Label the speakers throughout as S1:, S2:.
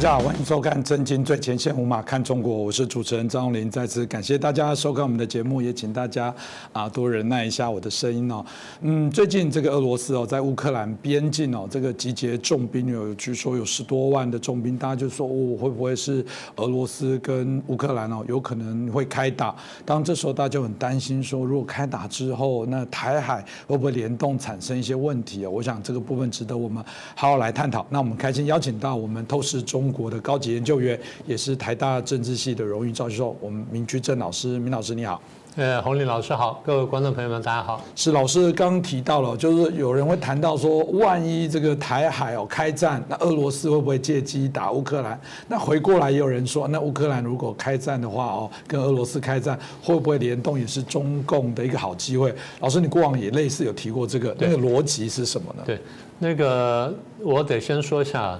S1: 大家好，欢迎收看《震惊最前线》，无马看中国，我是主持人张荣林。再次感谢大家收看我们的节目，也请大家啊多忍耐一下我的声音哦。嗯，最近这个俄罗斯哦，在乌克兰边境哦，这个集结重兵有，据说有十多万的重兵，大家就说哦，会不会是俄罗斯跟乌克兰哦，有可能会开打？当这时候大家就很担心说，如果开打之后，那台海会不会联动产生一些问题啊？我想这个部分值得我们好好来探讨。那我们开心邀请到我们透视中国的高级研究员，也是台大政治系的荣誉教授，我们明居正老师，明老师你好。
S2: 呃，洪林老师好，各位观众朋友们，大家好。
S1: 是老师刚刚提到了，就是有人会谈到说，万一这个台海哦开战，那俄罗斯会不会借机打乌克兰？那回过来也有人说，那乌克兰如果开战的话哦，跟俄罗斯开战，会不会联动也是中共的一个好机会？老师，你过往也类似有提过这个，那个逻辑是什么呢？
S2: 对，那个我得先说一下。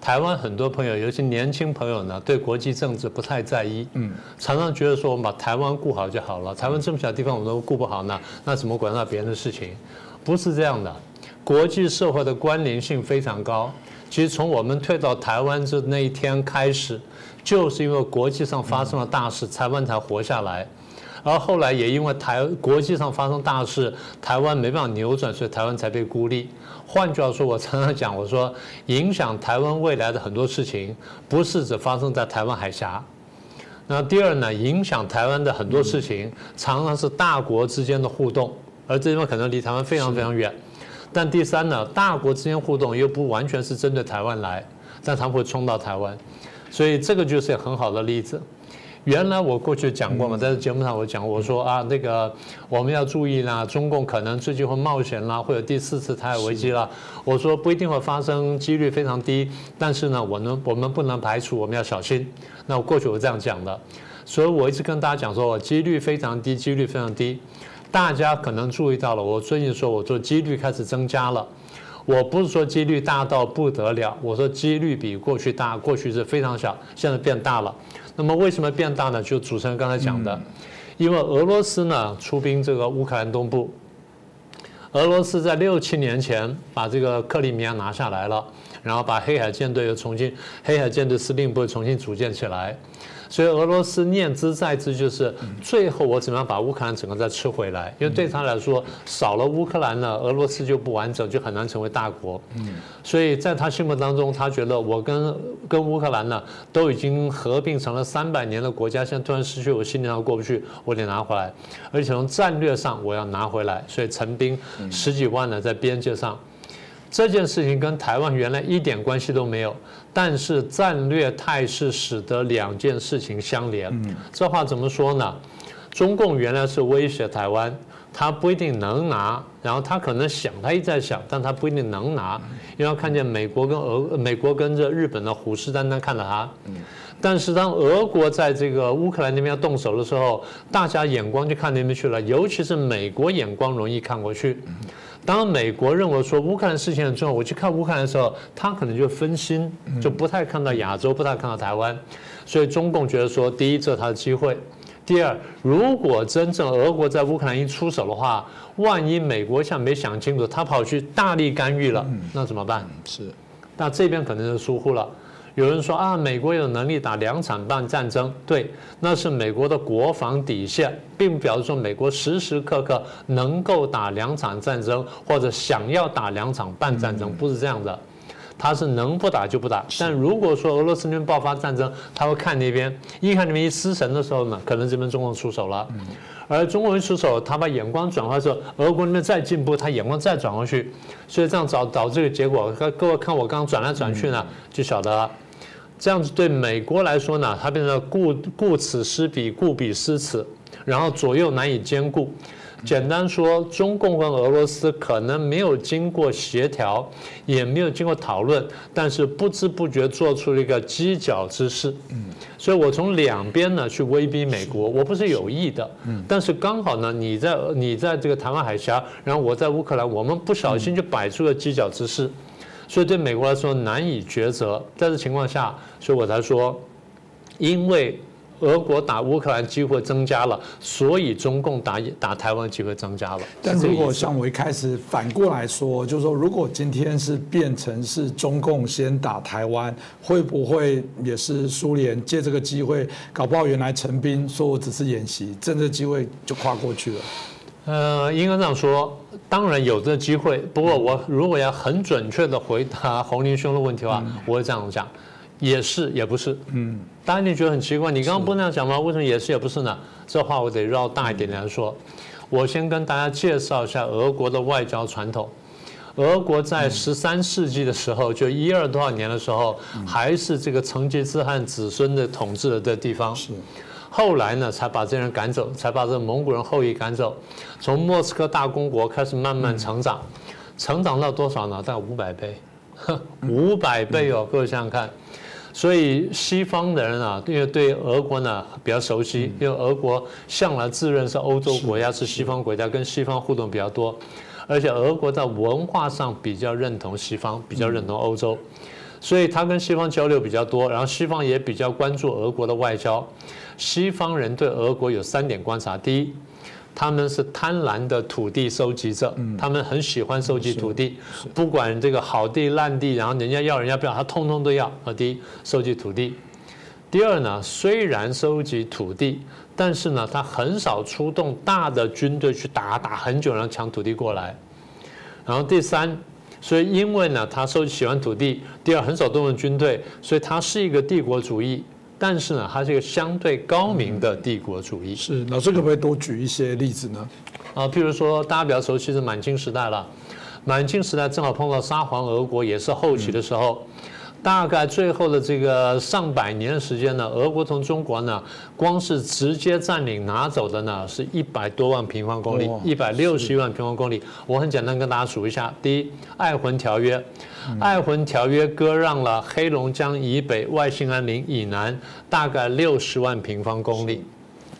S2: 台湾很多朋友，尤其年轻朋友呢，对国际政治不太在意，嗯，常常觉得说我们把台湾顾好就好了，台湾这么小地方我们都顾不好呢，那怎么管到别人的事情？不是这样的，国际社会的关联性非常高。其实从我们退到台湾这那一天开始，就是因为国际上发生了大事，台湾才活下来。而后来也因为台国际上发生大事，台湾没办法扭转，所以台湾才被孤立。换句话说，我常常讲，我说影响台湾未来的很多事情，不是只发生在台湾海峡。那第二呢，影响台湾的很多事情，常常是大国之间的互动，而这地方可能离台湾非常非常远。但第三呢，大国之间互动又不完全是针对台湾来，但他们会冲到台湾，所以这个就是很好的例子。原来我过去讲过嘛，在节目上我讲，我说啊，那个我们要注意啦，中共可能最近会冒险啦，会有第四次台海危机啦。我说不一定会发生，几率非常低，但是呢，我能我们不能排除，我们要小心。那我过去我这样讲的，所以我一直跟大家讲说，几率非常低，几率非常低。大家可能注意到了，我最近说我做几率开始增加了。我不是说几率大到不得了，我说几率比过去大，过去是非常小，现在变大了。那么为什么变大呢？就主持人刚才讲的，因为俄罗斯呢出兵这个乌克兰东部，俄罗斯在六七年前把这个克里米亚拿下来了，然后把黑海舰队又重新，黑海舰队司令部重新组建起来。所以俄罗斯念之在之，就是最后我怎么样把乌克兰整个再吃回来？因为对他来说，少了乌克兰呢，俄罗斯就不完整，就很难成为大国。所以在他心目当中，他觉得我跟跟乌克兰呢都已经合并成了三百年的国家，现在突然失去，我心里上过不去，我得拿回来，而且从战略上我要拿回来，所以陈兵十几万呢在边界上。这件事情跟台湾原来一点关系都没有，但是战略态势使得两件事情相连。这话怎么说呢？中共原来是威胁台湾，他不一定能拿，然后他可能想，他一直在想，但他不一定能拿，因为看见美国跟俄，美国跟着日本的虎视眈眈看着他。但是当俄国在这个乌克兰那边要动手的时候，大家眼光就看那边去了，尤其是美国眼光容易看过去。当美国认为说乌克兰事情很重要，我去看乌克兰的时候，他可能就分心，就不太看到亚洲，不太看到台湾。所以中共觉得说，第一，这是他的机会；第二，如果真正俄国在乌克兰一出手的话，万一美国像没想清楚，他跑去大力干预了，那怎么办？
S1: 是，
S2: 那这边可能就疏忽了。有人说啊，美国有能力打两场半战争，对，那是美国的国防底线，并不表示说美国时时刻刻能够打两场战争或者想要打两场半战争，不是这样的，他是能不打就不打。但如果说俄罗斯那边爆发战争，他会看那边，一看那边一失神的时候呢，可能这边中共出手了。而中国人出手，他把眼光转换时候，俄国那边再进步，他眼光再转过去，所以这样导导致个结果，各位看我刚刚转来转去呢，就晓得了。这样子对美国来说呢，它变成顾顾此失彼，顾彼失此，然后左右难以兼顾。简单说，中共跟俄罗斯可能没有经过协调，也没有经过讨论，但是不知不觉做出了一个犄角之势。嗯，所以我从两边呢去威逼美国，我不是有意的。嗯，但是刚好呢，你在你在这个台湾海峡，然后我在乌克兰，我们不小心就摆出了犄角之势，所以对美国来说难以抉择。在这情况下，所以我才说，因为俄国打乌克兰机会增加了，所以中共打打台湾机会增加了。
S1: 但如果像我一开始反过来说，就是说，如果今天是变成是中共先打台湾，会不会也是苏联借这个机会，搞不好原来陈兵说我只是演习，趁这机会就跨过去了？
S2: 呃，应该这样说，当然有这机会。不过我如果要很准确的回答洪林兄的问题的话，我会这样讲，也是也不是。嗯，当然你觉得很奇怪，你刚刚不那样讲吗？为什么也是也不是呢？这话我得绕大一点来说。我先跟大家介绍一下俄国的外交传统。俄国在十三世纪的时候，就一二多少年的时候，还是这个成吉思汗子孙的统治的地方。
S1: 是。
S2: 后来呢，才把这人赶走，才把这蒙古人后裔赶走，从莫斯科大公国开始慢慢成长，成长到多少呢？大概五百倍，五百倍哦，各位想想看。所以西方的人啊，因为对俄国呢比较熟悉，因为俄国向来自认是欧洲国家，是西方国家，跟西方互动比较多，而且俄国在文化上比较认同西方，比较认同欧洲，所以他跟西方交流比较多，然后西方也比较关注俄国的外交。西方人对俄国有三点观察：第一，他们是贪婪的土地收集者，他们很喜欢收集土地，不管这个好地烂地，然后人家要人家不要，他通通都要。啊，第一，收集土地；第二呢，虽然收集土地，但是呢，他很少出动大的军队去打，打很久然后抢土地过来。然后第三，所以因为呢，他收集喜欢土地；第二，很少动用军队，所以他是一个帝国主义。但是呢，它是一个相对高明的帝国主义。
S1: 是老师可不可以多举一些例子呢？
S2: 啊，譬如说大家比较熟悉是满清时代了，满清时代正好碰到沙皇俄国，也是后期的时候。大概最后的这个上百年的时间呢，俄国从中国呢，光是直接占领拿走的呢，是一百多万平方公里，一百六十一万平方公里。我很简单跟大家数一下：第一，《爱魂条约》，《爱魂条约》割让了黑龙江以北、外兴安岭以南大概六十万平方公里，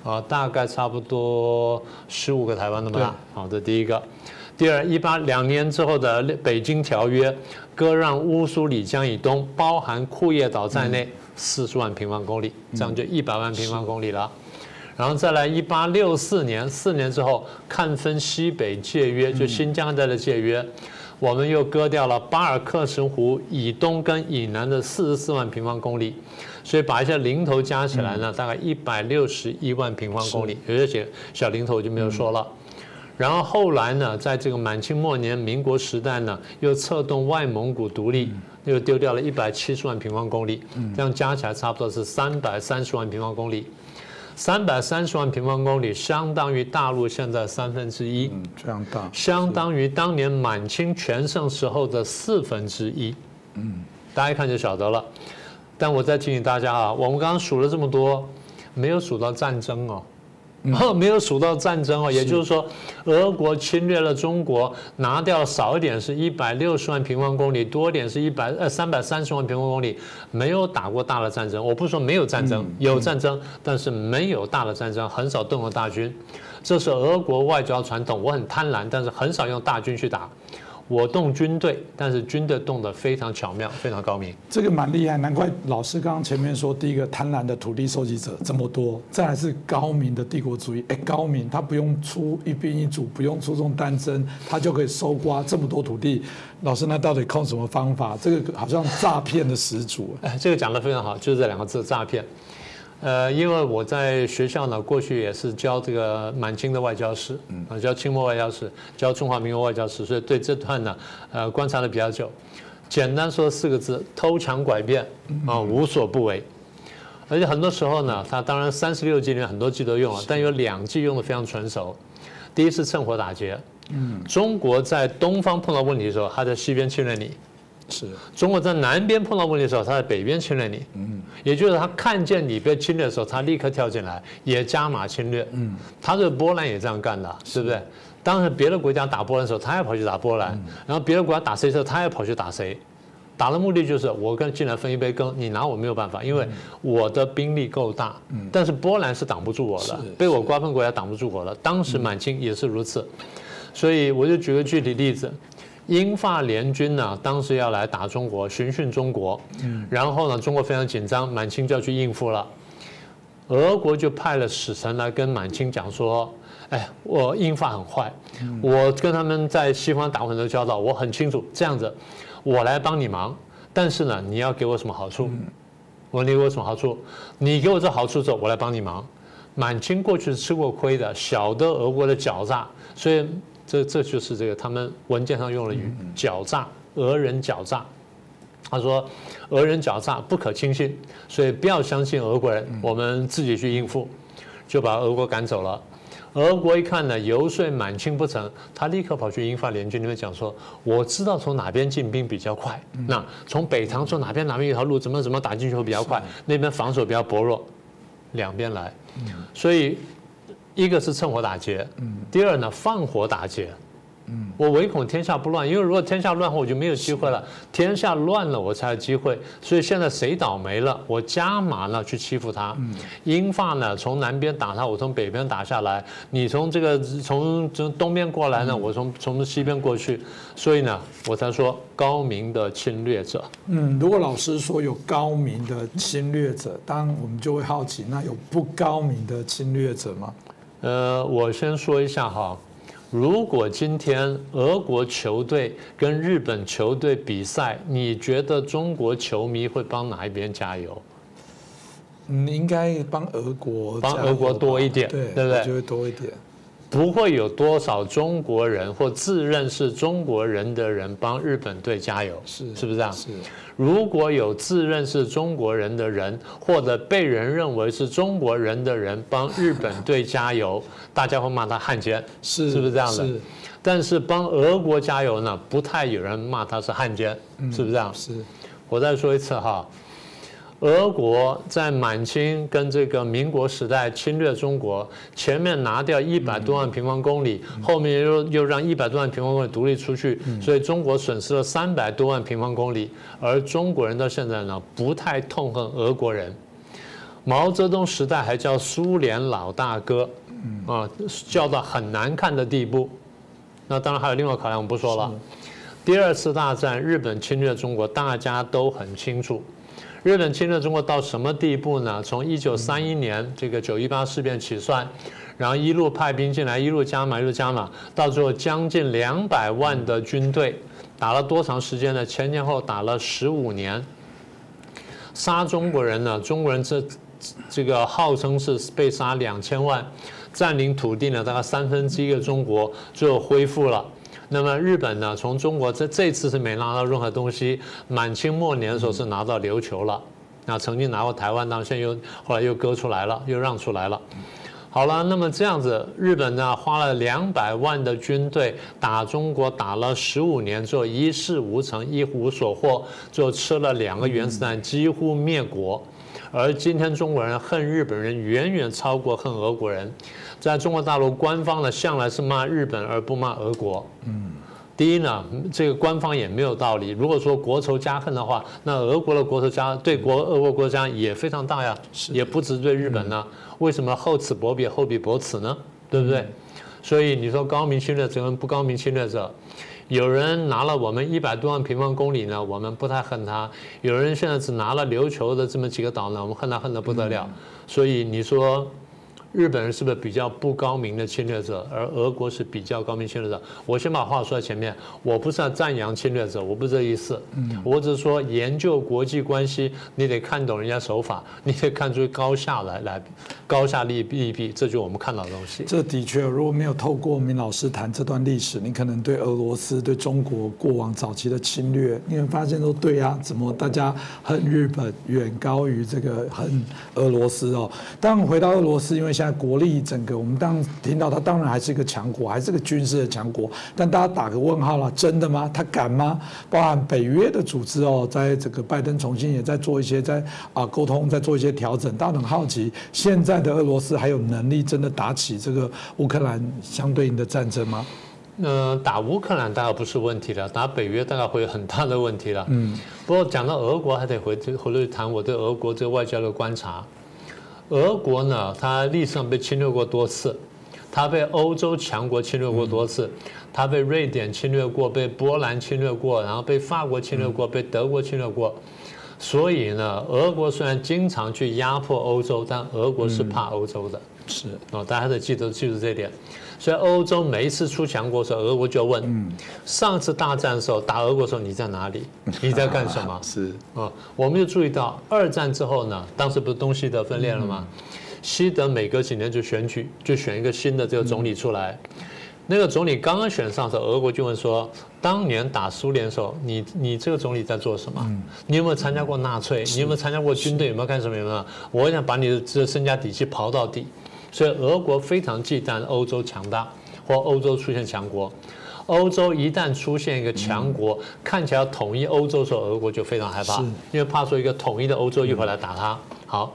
S2: 啊，大概差不多十五个台湾那么大。好，这第一个。第二，一八两年之后的《北京条约》。割让乌苏里江以东，包含库页岛在内，四十万平方公里，这样就一百万平方公里了。然后再来，一八六四年，四年之后，看分西北界约，就新疆带的界约，我们又割掉了巴尔克什湖以东跟以南的四十四万平方公里，所以把一些零头加起来呢，大概一百六十一万平方公里，有些小零头我就没有说了。然后后来呢，在这个满清末年、民国时代呢，又策动外蒙古独立，又丢掉了一百七十万平方公里，这样加起来差不多是三百三十万平方公里。三百三十万平方公里相当于大陆现在三分之一，
S1: 这样大，
S2: 相当于当年满清全盛时候的四分之一。嗯，大家一看就晓得了。但我再提醒大家啊，我们刚刚数了这么多，没有数到战争哦。没有数到战争哦，也就是说，俄国侵略了中国，拿掉少一点是一百六十万平方公里，多一点是一百呃三百三十万平方公里，没有打过大的战争。我不是说没有战争，有战争，但是没有大的战争，很少动用大军，这是俄国外交传统。我很贪婪，但是很少用大军去打。我动军队，但是军队动得非常巧妙，非常高明。
S1: 这个蛮厉害，难怪老师刚刚前面说，第一个贪婪的土地收集者这么多，再来是高明的帝国主义。哎，高明，他不用出一兵一卒，不用出动单征，他就可以收刮这么多土地。老师，那到底靠什么方法？这个好像诈骗的始祖。
S2: 哎，这个讲得非常好，就是这两个字，诈骗。呃，因为我在学校呢，过去也是教这个满清的外交史，啊，教清末外交史，教中华民国外交史，所以对这段呢，呃，观察的比较久。简单说四个字：偷抢拐骗啊，无所不为。而且很多时候呢，他当然三十六计里面很多计都用了，但有两计用的非常纯熟。第一是趁火打劫，嗯，中国在东方碰到问题的时候，他在西边侵略你。
S1: 是。
S2: 中国在南边碰到问题的时候，他在北边侵略你，嗯，也就是他看见你被侵略的时候，他立刻跳进来，也加码侵略，嗯，他对波兰也这样干的，对不对？当时别的国家打波兰的时候，他也跑去打波兰，然后别的国家打谁的时候，他也跑去打谁，打的目的就是我跟进来分一杯羹，你拿我没有办法，因为我的兵力够大，嗯，但是波兰是挡不住我的，被我瓜分国家挡不住我了，当时满清也是如此，所以我就举个具体例子。英法联军呢，当时要来打中国，巡训中国，然后呢，中国非常紧张，满清就要去应付了。俄国就派了使臣来跟满清讲说：“哎，我英法很坏，我跟他们在西方打过很多交道，我很清楚。这样子，我来帮你忙，但是呢，你要给我什么好处？我你给我什么好处？你给我这好处之后，我来帮你忙。满清过去是吃过亏的，晓得俄国的狡诈，所以这这就是这个他们文件上用了语狡诈，俄人狡诈。他说，俄人狡诈，不可轻信，所以不要相信俄国人，我们自己去应付，就把俄国赶走了。俄国一看呢，游说满清不成，他立刻跑去英法联军那边讲说，我知道从哪边进兵比较快，那从北塘从哪边哪边一条路怎么怎么打进去会比较快，那边防守比较薄弱，两边来，所以一个是趁火打劫，嗯第二呢放火打劫。嗯我唯恐天下不乱，因为如果天下乱后，我就没有机会了。天下乱了，我才有机会。所以现在谁倒霉了，我加码了去欺负他。英法呢，从南边打他，我从北边打下来。你从这个从从东边过来呢，我从从西边过去。所以呢，我才说高明的侵略者。
S1: 嗯，如果老师说有高明的侵略者，当然我们就会好奇，那有不高明的侵略者吗？
S2: 呃，我先说一下哈。如果今天俄国球队跟日本球队比赛，你觉得中国球迷会帮哪一边加油？
S1: 嗯，应该帮俄国，
S2: 帮俄国多一点，对不对？
S1: 就会多一点。
S2: 不会有多少中国人或自认是中国人的人帮日本队加油，
S1: 是
S2: 是不是这样？
S1: 是。
S2: 如果有自认是中国人的人，或者被人认为是中国人的人帮日本队加油，大家会骂他汉奸，
S1: 是
S2: 是不是这样的？
S1: 是。
S2: 但是帮俄国加油呢，不太有人骂他是汉奸，是不是这样？
S1: 是。
S2: 我再说一次哈。俄国在满清跟这个民国时代侵略中国，前面拿掉一百多万平方公里，后面又又让一百多万平方公里独立出去，所以中国损失了三百多万平方公里。而中国人到现在呢，不太痛恨俄国人。毛泽东时代还叫苏联老大哥，啊，叫到很难看的地步。那当然还有另外考量，我不说了。第二次大战，日本侵略中国，大家都很清楚。日本侵略中国到什么地步呢？从一九三一年这个九一八事变起算，然后一路派兵进来，一路加码，一路加码，到最后将近两百万的军队，打了多长时间呢？前前后打了十五年，杀中国人呢？中国人这这个号称是被杀两千万，占领土地呢大概三分之一的中国，最后恢复了。那么日本呢？从中国这这次是没拿到任何东西。满清末年的时候是拿到琉球了，那曾经拿过台湾，当现在又后来又割出来了，又让出来了。好了，那么这样子，日本呢花了两百万的军队打中国，打了十五年之后一事无成，一无所获，就吃了两个原子弹，几乎灭国。而今天中国人恨日本人远远超过恨俄国人。在中国大陆，官方呢向来是骂日本而不骂俄国。嗯，第一呢，这个官方也没有道理。如果说国仇家恨的话，那俄国的国仇家对国俄国国家也非常大呀，也不止对日本呢。为什么厚此薄彼，厚彼薄此呢？对不对？所以你说高明侵略者跟不高明侵略者，有人拿了我们一百多万平方公里呢，我们不太恨他；有人现在只拿了琉球的这么几个岛呢，我们恨他恨得不得了。所以你说。日本人是不是比较不高明的侵略者，而俄国是比较高明侵略者？我先把话说在前面，我不是要赞扬侵略者，我不是这意思。嗯，我只是说研究国际关系，你得看懂人家手法，你得看出高下来，来高下利利弊，这就是我们看到的东西。
S1: 这的确，如果没有透过明老师谈这段历史，你可能对俄罗斯、对中国过往早期的侵略，你会发现说对啊，怎么大家恨日本远高于这个恨俄罗斯哦？当回到俄罗斯，因为。现在国力整个，我们当听到他当然还是一个强国，还是个军事的强国，但大家打个问号了，真的吗？他敢吗？包含北约的组织哦，在这个拜登重新也在做一些在啊沟通，在做一些调整。大家很好奇，现在的俄罗斯还有能力真的打起这个乌克兰相对应的战争吗？
S2: 呃，打乌克兰大概不是问题了，打北约大概会有很大的问题了。嗯，不过讲到俄国，还得回回来谈我对俄国这个外交的观察。俄国呢，它历史上被侵略过多次，它被欧洲强国侵略过多次，它被瑞典侵略过，被波兰侵略过，然后被法国侵略过，被德国侵略过。所以呢，俄国虽然经常去压迫欧洲，但俄国是怕欧洲的。
S1: 是
S2: 哦，大家得记得记住这点。所以欧洲每一次出强国的时候，俄国就问：上次大战的时候打俄国的时候你在哪里？你在干什么？
S1: 是
S2: 啊，我们就注意到二战之后呢，当时不是东西德分裂了吗？西德每隔几年就选举，就选一个新的这个总理出来。那个总理刚刚选上的时候，俄国就问说：当年打苏联的时候，你你这个总理在做什么？你有没有参加过纳粹？你有没有参加过军队？有没有干什么？有没有？我想把你的这身家底细刨到底。所以俄国非常忌惮欧洲强大或欧洲出现强国。欧洲一旦出现一个强国，看起来要统一欧洲的时候，俄国就非常害怕，因为怕说一个统一的欧洲一会儿来打他。好，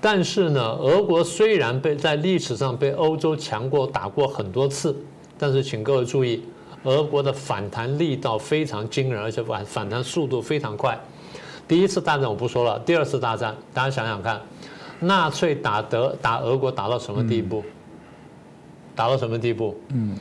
S2: 但是呢，俄国虽然被在历史上被欧洲强国打过很多次，但是请各位注意，俄国的反弹力道非常惊人，而且反反弹速度非常快。第一次大战我不说了，第二次大战大家想想看。纳粹打德打俄国打到什么地步？打到什么地步？嗯，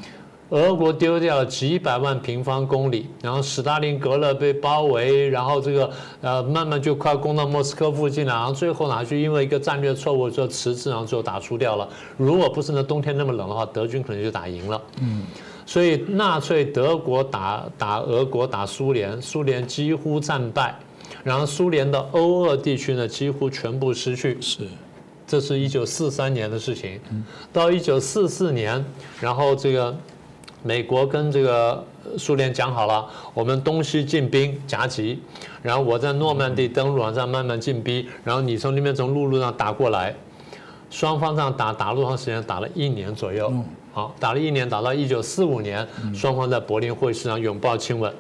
S2: 俄国丢掉了几百万平方公里，然后斯大林格勒被包围，然后这个呃慢慢就快攻到莫斯科附近了，然后最后呢就因为一个战略错误就迟滞，然后最后打输掉了。如果不是那冬天那么冷的话，德军可能就打赢了。嗯，所以纳粹德国打打俄国打苏联，苏联几乎战败。然后苏联的欧俄地区呢，几乎全部失去。
S1: 是，
S2: 这是一九四三年的事情。到一九四四年，然后这个美国跟这个苏联讲好了，我们东西进兵夹击，然后我在诺曼底登陆，再慢慢进逼，然后你从那边从陆路上打过来，双方这样打打了多长时间？打了一年左右。好，打了一年，打到一九四五年，双方在柏林会议上拥抱亲吻。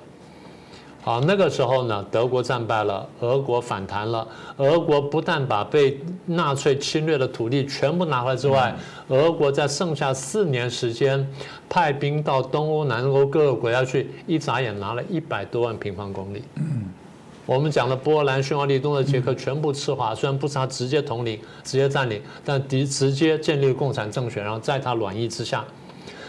S2: 好，那个时候呢，德国战败了，俄国反弹了。俄国不但把被纳粹侵略的土地全部拿回来之外，俄国在剩下四年时间，派兵到东欧、南欧各个国家去，一眨眼拿了一百多万平方公里。嗯，我们讲的波兰、匈牙利、东德、捷克全部赤化，虽然不是他直接统领、直接占领，但敌直接建立共产政权，然后在他软意之下。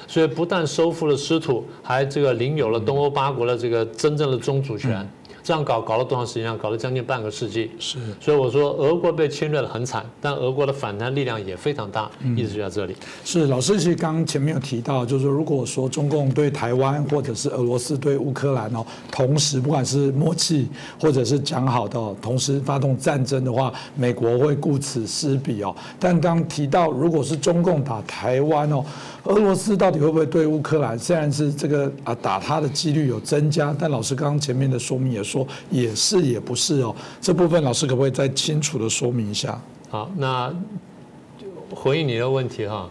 S2: 所以不但收复了失土，还这个领有了东欧八国的这个真正的宗主权。这样搞搞了多长时间啊？搞了将近半个世纪。
S1: 是，
S2: 所以我说俄国被侵略的很惨，但俄国的反弹力量也非常大，一直就在这里。
S1: 是，老师其实刚刚前面有提到，就是说如果说中共对台湾或者是俄罗斯对乌克兰哦，同时不管是默契或者是讲好的，同时发动战争的话，美国会顾此失彼哦。但刚提到如果是中共打台湾哦，俄罗斯到底会不会对乌克兰？虽然是这个啊打他的几率有增加，但老师刚刚前面的说明也说。说也是也不是哦，这部分老师可不可以再清楚的说明一下？
S2: 好，那回应你的问题哈。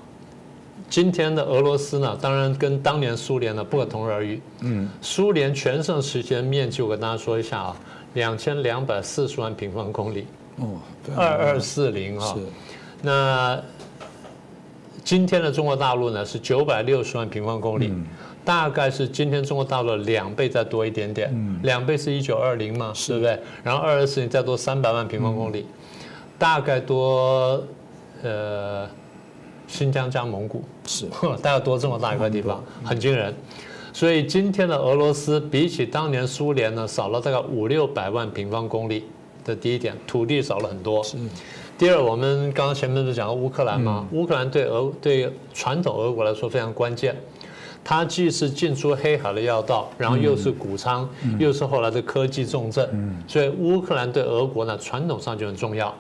S2: 今天的俄罗斯呢，当然跟当年苏联呢不可同日而语。嗯，苏联全盛时期的面积，我跟大家说一下啊，两千两百四十万平方公里。哦，二二四零哈。是。那今天的中国大陆呢是九百六十万平方公里。大概是今天中国大陆两倍再多一点点，两倍是一九二零嘛，对不对？然后二二四零再多三百万平方公里，大概多呃新疆加蒙古
S1: 是，
S2: 大概多这么大一块地方，很惊人。所以今天的俄罗斯比起当年苏联呢，少了大概五六百万平方公里这第一点，土地少了很多。是。第二，我们刚刚前面不是讲了乌克兰吗？乌克兰对俄对传统俄国来说非常关键。它既是进出黑海的要道，然后又是谷仓，又是后来的科技重镇，所以乌克兰对俄国呢传统上就很重要。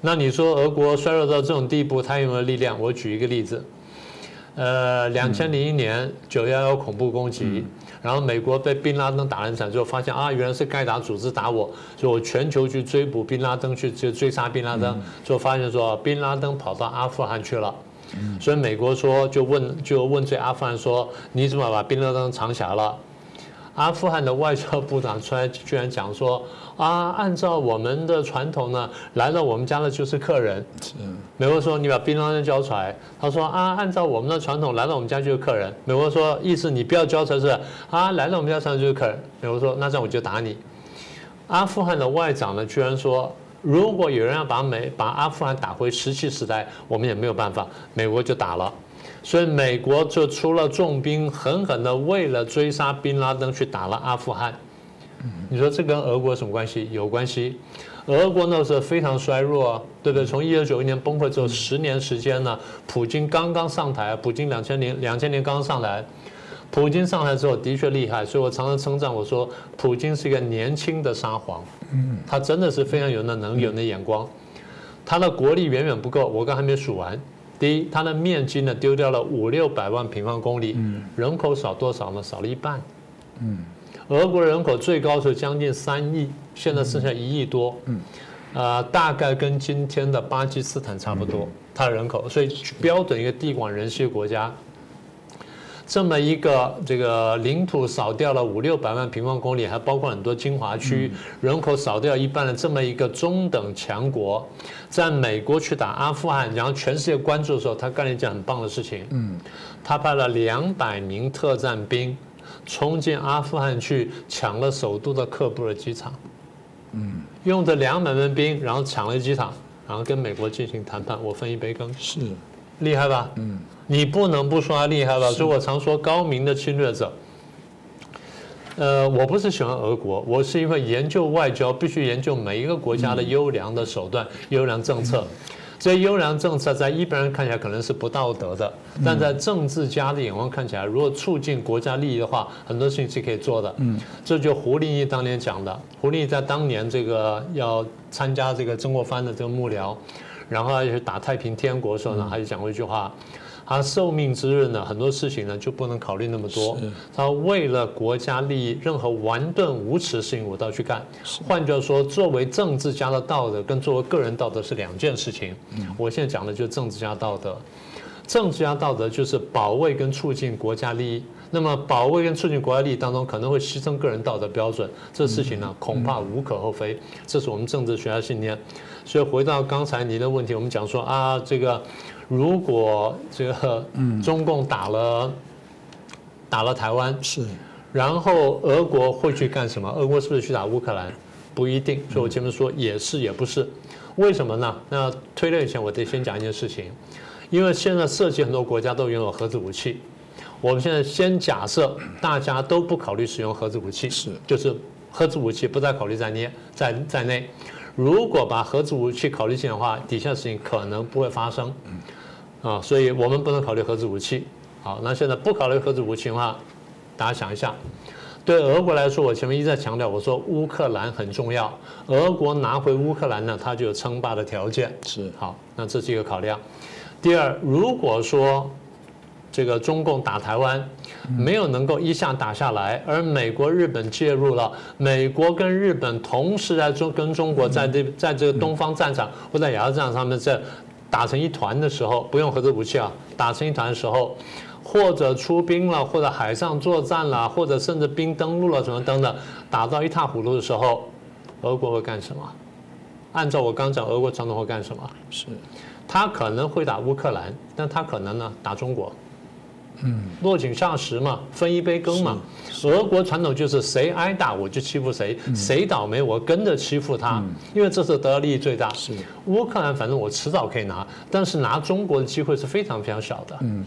S2: 那你说俄国衰弱到这种地步，它有没有力量？我举一个例子，呃，两千零一年九幺幺恐怖攻击，然后美国被宾拉登打了一场之后，发现啊，原来是盖达组织打我，所以我全球去追捕宾拉登，去追追杀宾拉登，最后发现说宾拉登跑到阿富汗去了。所以美国说就问就问罪阿富汗说你怎么把宾拉登藏起来了？阿富汗的外交部长出来居然讲说啊，按照我们的传统呢，来到我们家的就是客人。是。美国说你把宾拉登交出来，他说啊，按照我们的传统，来到我们家就是客人。美国说意思你不要交出来是啊，来到我们家就是客人。美国说那这样我就打你。阿富汗的外长呢居然说。如果有人要把美把阿富汗打回石器时代，我们也没有办法，美国就打了，所以美国就出了重兵，狠狠的为了追杀宾拉登去打了阿富汗，你说这跟俄国什么关系？有关系。俄国那时候非常衰弱，对不对？从一九九一年崩溃之后，十年时间呢，普京刚刚上台，普京两千年两千年刚刚上来，普京上台之后的确厉害，所以我常常称赞我说，普京是一个年轻的沙皇，他真的是非常有那能力、有那眼光，他的国力远远不够，我刚还没数完。第一，它的面积呢丢掉了五六百万平方公里，人口少多少呢？少了一半。嗯，俄国人口最高是将近三亿，现在剩下一亿多。嗯，呃，大概跟今天的巴基斯坦差不多，它的人口，所以标准一个地广人稀的国家。这么一个这个领土少掉了五六百万平方公里，还包括很多精华区，人口少掉一半的这么一个中等强国，在美国去打阿富汗，然后全世界关注的时候，他干了一件很棒的事情。嗯，他派了两百名特战兵冲进阿富汗去抢了首都的喀布尔机场。嗯，用这两百名兵，然后抢了机场，然后跟美国进行谈判，我分一杯羹。
S1: 是，
S2: 厉害吧？嗯。你不能不说他厉害吧？所以我常说高明的侵略者。呃，我不是喜欢俄国，我是因为研究外交必须研究每一个国家的优良的手段、优良政策。这些优良政策在一般人看起来可能是不道德的，但在政治家的眼光看起来，如果促进国家利益的话，很多事情是可以做的。嗯，这就胡林翼当年讲的。胡林翼在当年这个要参加这个曾国藩的这个幕僚，然后要去打太平天国的时候呢，他就讲过一句话。他受命之日呢，很多事情呢就不能考虑那么多。他为了国家利益，任何顽钝无耻的事情我都要去干。换句话说，作为政治家的道德跟作为个人道德是两件事情。我现在讲的就是政治家道德。政治家道德就是保卫跟促进国家利益。那么保卫跟促进国家利益当中，可能会牺牲个人道德标准。这事情呢，恐怕无可厚非。这是我们政治学家信念。所以回到刚才您的问题，我们讲说啊，这个。如果这个中共打了打了台湾，
S1: 是，
S2: 然后俄国会去干什么？俄国是不是去打乌克兰？不一定。所以我前面说也是也不是，为什么呢？那推论以前我得先讲一件事情，因为现在涉及很多国家都拥有核子武器。我们现在先假设大家都不考虑使用核子武器，
S1: 是，
S2: 就是核子武器不再考虑在内，在在内。如果把核子武器考虑进的话，底下事情可能不会发生。啊，所以我们不能考虑核子武器。好，那现在不考虑核子武器的话，大家想一下，对俄国来说，我前面一再强调，我说乌克兰很重要，俄国拿回乌克兰呢，它就有称霸的条件。
S1: 是，
S2: 好，那这是一个考量。第二，如果说这个中共打台湾没有能够一下打下来，而美国、日本介入了，美国跟日本同时在中跟中国在这在这个东方战场或在亚洲战场上面在。打成一团的时候，不用核子武器啊！打成一团的时候，或者出兵了，或者海上作战了，或者甚至兵登陆了，什么等等，打到一塌糊涂的时候，俄国会干什么？按照我刚讲，俄国传统会干什么？
S1: 是，
S2: 他可能会打乌克兰，但他可能呢打中国。嗯，落井下石嘛，分一杯羹嘛。俄国传统就是谁挨打我就欺负谁，谁倒霉我跟着欺负他，因为这是得到利益最大。
S1: 是
S2: 乌克兰，反正我迟早可以拿，但是拿中国的机会是非常非常小的。嗯，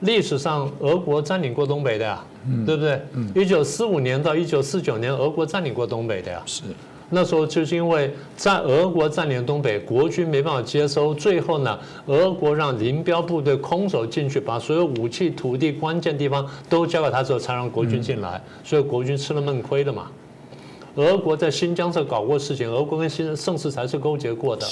S2: 历史上俄国占领过东北的呀，对不对？嗯，一九四五年到一九四九年，俄国占领过东北的呀。
S1: 是。
S2: 那时候就是因为在俄国占领东北，国军没办法接收，最后呢，俄国让林彪部队空手进去，把所有武器、土地关键地方都交给他之后，才让国军进来，所以国军吃了闷亏的嘛。俄国在新疆这搞过事情，俄国跟新盛世才是勾结过的，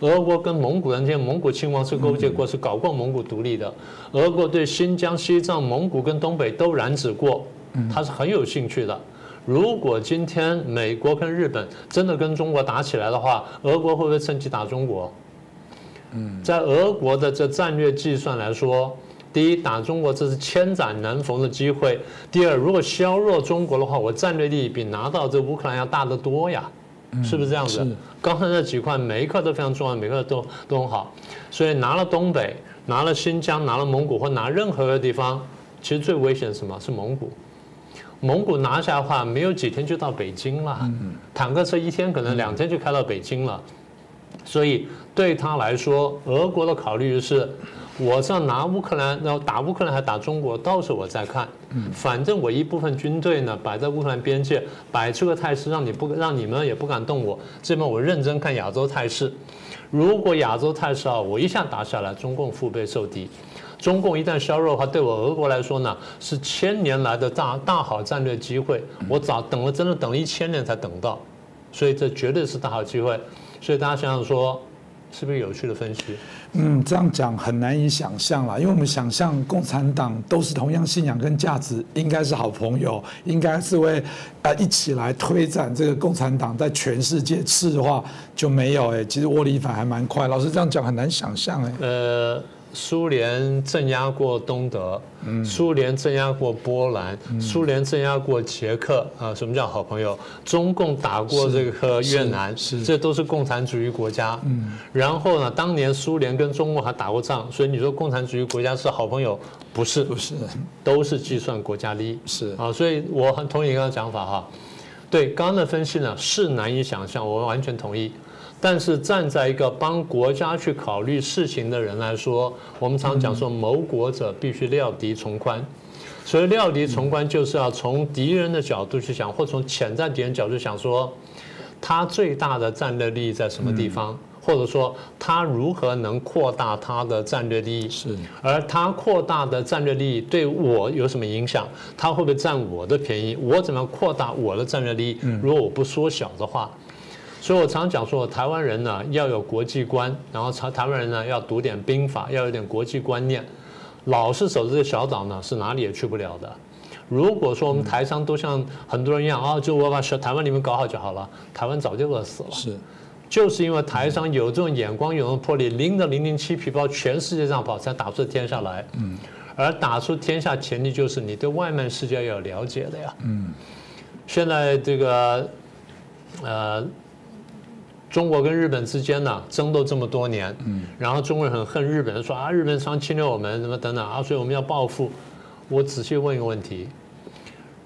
S2: 俄国跟蒙古人间蒙古亲王是勾结过，是搞过蒙古独立的，俄国对新疆、西藏、蒙古跟东北都染指过，他是很有兴趣的。如果今天美国跟日本真的跟中国打起来的话，俄国会不会趁机打中国？嗯，在俄国的这战略计算来说，第一打中国这是千载难逢的机会；第二，如果削弱中国的话，我战略利益比拿到这乌克兰要大得多呀，是不是这样子？刚才那几块每一块都非常重要，每一块都都很好，所以拿了东北、拿了新疆、拿了蒙古或拿任何一个地方，其实最危险是什么是蒙古？蒙古拿下的话，没有几天就到北京了。坦克车一天可能两天就开到北京了。所以对他来说，俄国的考虑是。我是要拿乌克兰，然后打乌克兰还打中国，到时候我再看。反正我一部分军队呢摆在乌克兰边界，摆出个态势，让你不让你们也不敢动我。这边我认真看亚洲态势。如果亚洲态势啊，我一下打下来，中共腹背受敌。中共一旦削弱的话，对我俄国来说呢，是千年来的大大好战略机会。我早等了，真的等了一千年才等到，所以这绝对是大好机会。所以大家想想说。是不是有趣的分析？
S1: 嗯，这样讲很难以想象啦，因为我们想象共产党都是同样信仰跟价值，应该是好朋友，应该是会啊一起来推展这个共产党在全世界次的话，就没有哎，其实窝里反还蛮快。老师这样讲很难想象哎。呃。
S2: 苏联镇压过东德，苏联镇压过波兰，苏联镇压过捷克啊，什么叫好朋友？中共打过这个越南，这都是共产主义国家。然后呢，当年苏联跟中共还打过仗，所以你说共产主义国家是好朋友？不是，
S1: 不是，
S2: 都是计算国家利益。
S1: 是
S2: 啊，所以我很同意刚刚讲法哈。对刚刚的分析呢，是难以想象，我完全同意。但是站在一个帮国家去考虑事情的人来说，我们常讲说谋国者必须料敌从宽，所以料敌从宽就是要从敌人的角度去想，或从潜在敌人角度想说，他最大的战略利益在什么地方，或者说他如何能扩大他的战略利益，
S1: 是，
S2: 而他扩大的战略利益对我有什么影响？他会不会占我的便宜？我怎么样扩大我的战略利益？如果我不缩小的话？所以我常讲说，台湾人呢要有国际观，然后台台湾人呢要读点兵法，要有点国际观念。老是守着这个小岛呢，是哪里也去不了的。如果说我们台商都像很多人一样啊，就我把小台湾里面搞好就好了，台湾早就饿死了。
S1: 是，
S2: 就是因为台商有这种眼光，有这种魄力，拎着零零七皮包全世界上跑，才打出天下来。嗯。而打出天下前提就是你对外面世界要有了解的呀。嗯。现在这个，呃。中国跟日本之间呢争斗这么多年，嗯，然后中国人很恨日本人，说啊日本常侵略我们什么等等啊，所以我们要报复。我仔细问一个问题：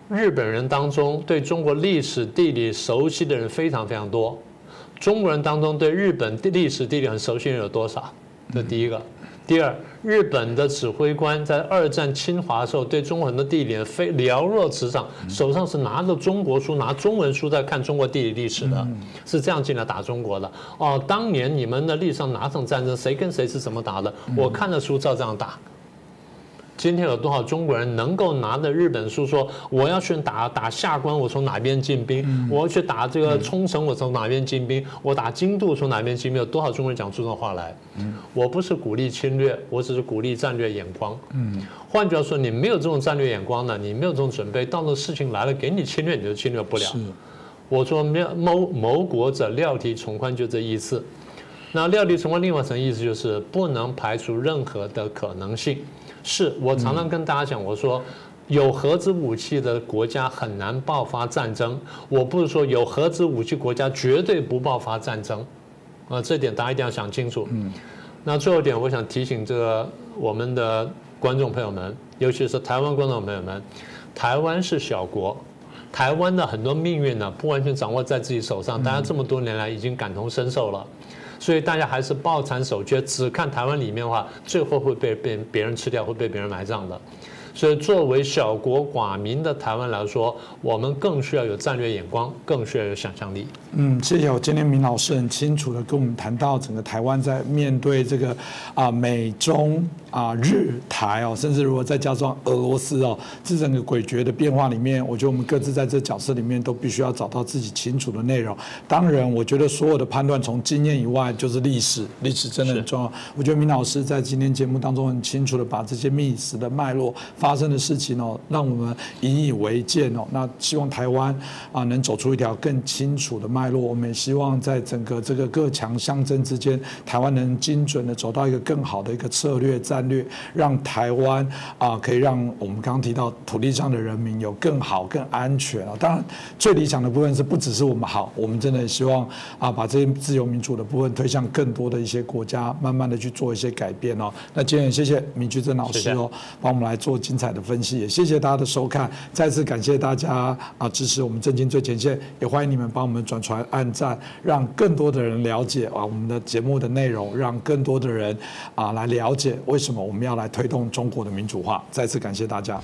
S2: 日本人当中对中国历史地理熟悉的人非常非常多，中国人当中对日本历史地理很熟悉的人有多少？这第一个。第二，日本的指挥官在二战侵华的时候，对中国很多地理非了若指掌，手上是拿着中国书、拿中文书在看中国地理历史的，是这样进来打中国的。哦，当年你们的历史上哪场战争，谁跟谁是怎么打的？我看的书照这样打。今天有多少中国人能够拿着日本书说我要去打打下关，我从哪边进兵？我要去打这个冲绳，我从哪边进兵？我打京都从哪边进兵？有多少中国人讲出这种话来？我不是鼓励侵略，我只是鼓励战略眼光。嗯换句话说，你没有这种战略眼光呢，你没有这种准备，到时候事情来了给你侵略，你就侵略不了。我说谋谋国者料敌从宽，就这意思。那料敌从宽另外一层意思就是不能排除任何的可能性。是我常常跟大家讲，我说有核子武器的国家很难爆发战争。我不是说有核子武器国家绝对不爆发战争，啊，这点大家一定要想清楚。嗯，那最后一点，我想提醒这个我们的观众朋友们，尤其是台湾观众朋友们，台湾是小国，台湾的很多命运呢，不完全掌握在自己手上。大家这么多年来已经感同身受了。所以大家还是抱残守缺，只看台湾里面的话，最后会被被别人吃掉，会被别人埋葬的。所以，作为小国寡民的台湾来说，我们更需要有战略眼光，更需要有想象力。
S1: 嗯，谢谢。我今天明老师很清楚的跟我们谈到整个台湾在面对这个啊美中啊日台哦，甚至如果再加上俄罗斯哦，这整个诡谲的变化里面，我觉得我们各自在这角色里面都必须要找到自己清楚的内容。当然，我觉得所有的判断从经验以外就是历史，历史真的很重要。我觉得明老师在今天节目当中很清楚的把这些历史的脉络。发生的事情哦，让我们引以为戒哦。那希望台湾啊能走出一条更清楚的脉络。我们也希望在整个这个各强相争之间，台湾能精准的走到一个更好的一个策略战略，让台湾啊可以让我们刚刚提到土地上的人民有更好、更安全啊。当然，最理想的部分是不只是我们好，我们真的也希望啊把这些自由民主的部分推向更多的一些国家，慢慢的去做一些改变哦。那今天也谢谢明居正老师哦，帮我们来做。精彩的分析，也谢谢大家的收看，再次感谢大家啊支持我们震惊最前线，也欢迎你们帮我们转传、按赞，让更多的人了解啊我们的节目的内容，让更多的人啊来了解为什么我们要来推动中国的民主化。再次感谢大家。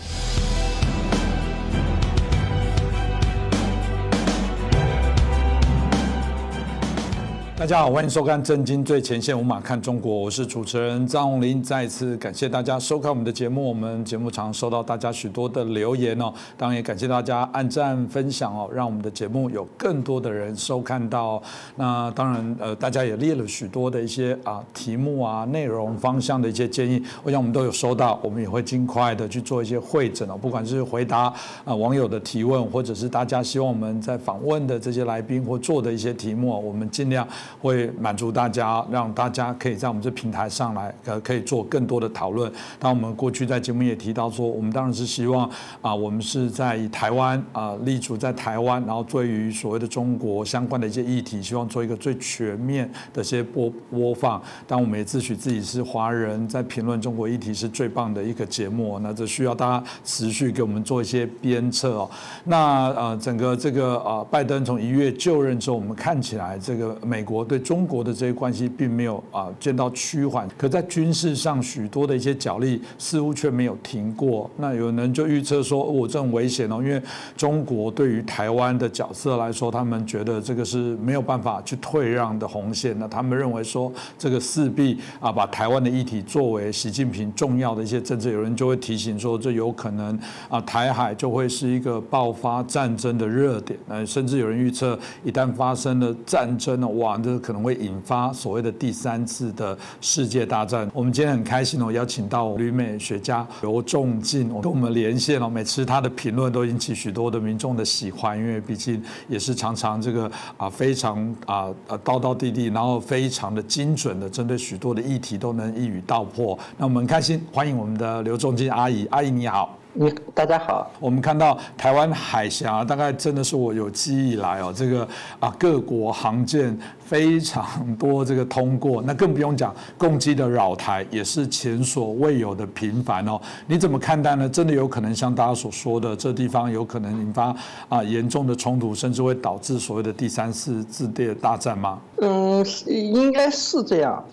S1: 大家好，欢迎收看《震惊最前线》，无马看中国，我是主持人张宏林。再次感谢大家收看我们的节目，我们节目常收到大家许多的留言哦，当然也感谢大家按赞分享哦，让我们的节目有更多的人收看到。那当然，呃，大家也列了许多的一些啊题目啊、内容方向的一些建议，我想我们都有收到，我们也会尽快的去做一些会诊哦，不管是回答啊网友的提问，或者是大家希望我们在访问的这些来宾或做的一些题目，我们尽量。会满足大家，让大家可以在我们这平台上来，呃，可以做更多的讨论。当我们过去在节目也提到说，我们当然是希望啊，我们是在以台湾啊立足在台湾，然后对于所谓的中国相关的一些议题，希望做一个最全面的一些播播放。但我们也自诩自己是华人，在评论中国议题是最棒的一个节目。那这需要大家持续给我们做一些鞭策哦。那呃，整个这个呃，拜登从一月就任之后，我们看起来这个美国。我对中国的这些关系并没有啊见到趋缓，可在军事上许多的一些角力似乎却没有停过。那有人就预测说，我这很危险哦，因为中国对于台湾的角色来说，他们觉得这个是没有办法去退让的红线。那他们认为说，这个势必啊把台湾的议题作为习近平重要的一些政策，有人就会提醒说，这有可能啊台海就会是一个爆发战争的热点。那，甚至有人预测，一旦发生了战争呢，哇！可能会引发所谓的第三次的世界大战。我们今天很开心哦，邀请到旅美学家刘仲敬跟我们连线哦。每次他的评论都引起许多的民众的喜欢，因为毕竟也是常常这个啊非常啊啊叨叨地地，然后非常的精准的针对许多的议题都能一语道破。那我们很开心，欢迎我们的刘仲敬阿姨，阿姨你好。
S3: 你大家好，
S1: 我们看到台湾海峡，大概真的是我有记忆以来哦，这个啊各国航舰非常多，这个通过，那更不用讲攻击的扰台也是前所未有的频繁哦。你怎么看待呢？真的有可能像大家所说的，这地方有可能引发啊严重的冲突，甚至会导致所谓的第三次世界大战吗？
S3: 嗯，应该是这样，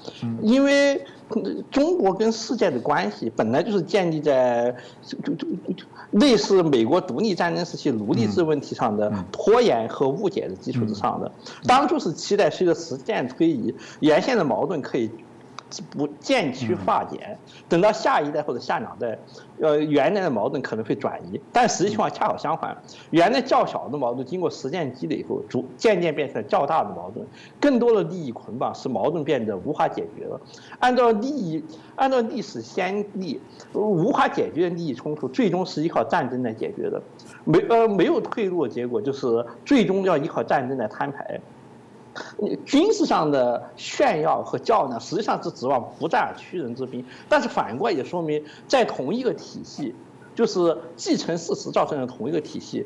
S3: 因为。中国跟世界的关系本来就是建立在就就就类似美国独立战争时期奴隶制问题上的拖延和误解的基础之上的，当初是期待随着时间推移，沿线的矛盾可以。不渐趋化解，等到下一代或者下两代，呃，原来的矛盾可能会转移，但实际情况恰好相反，原来较小的矛盾经过时间积累以后，逐渐渐变成了较大的矛盾，更多的利益捆绑使矛盾变得无法解决了。按照利益，按照历史先例，无法解决的利益冲突，最终是依靠战争来解决的，没呃没有退路的结果，就是最终要依靠战争来摊牌。军事上的炫耀和较量，实际上是指望不战而屈人之兵。但是反过来也说明，在同一个体系，就是继承事实造成的同一个体系，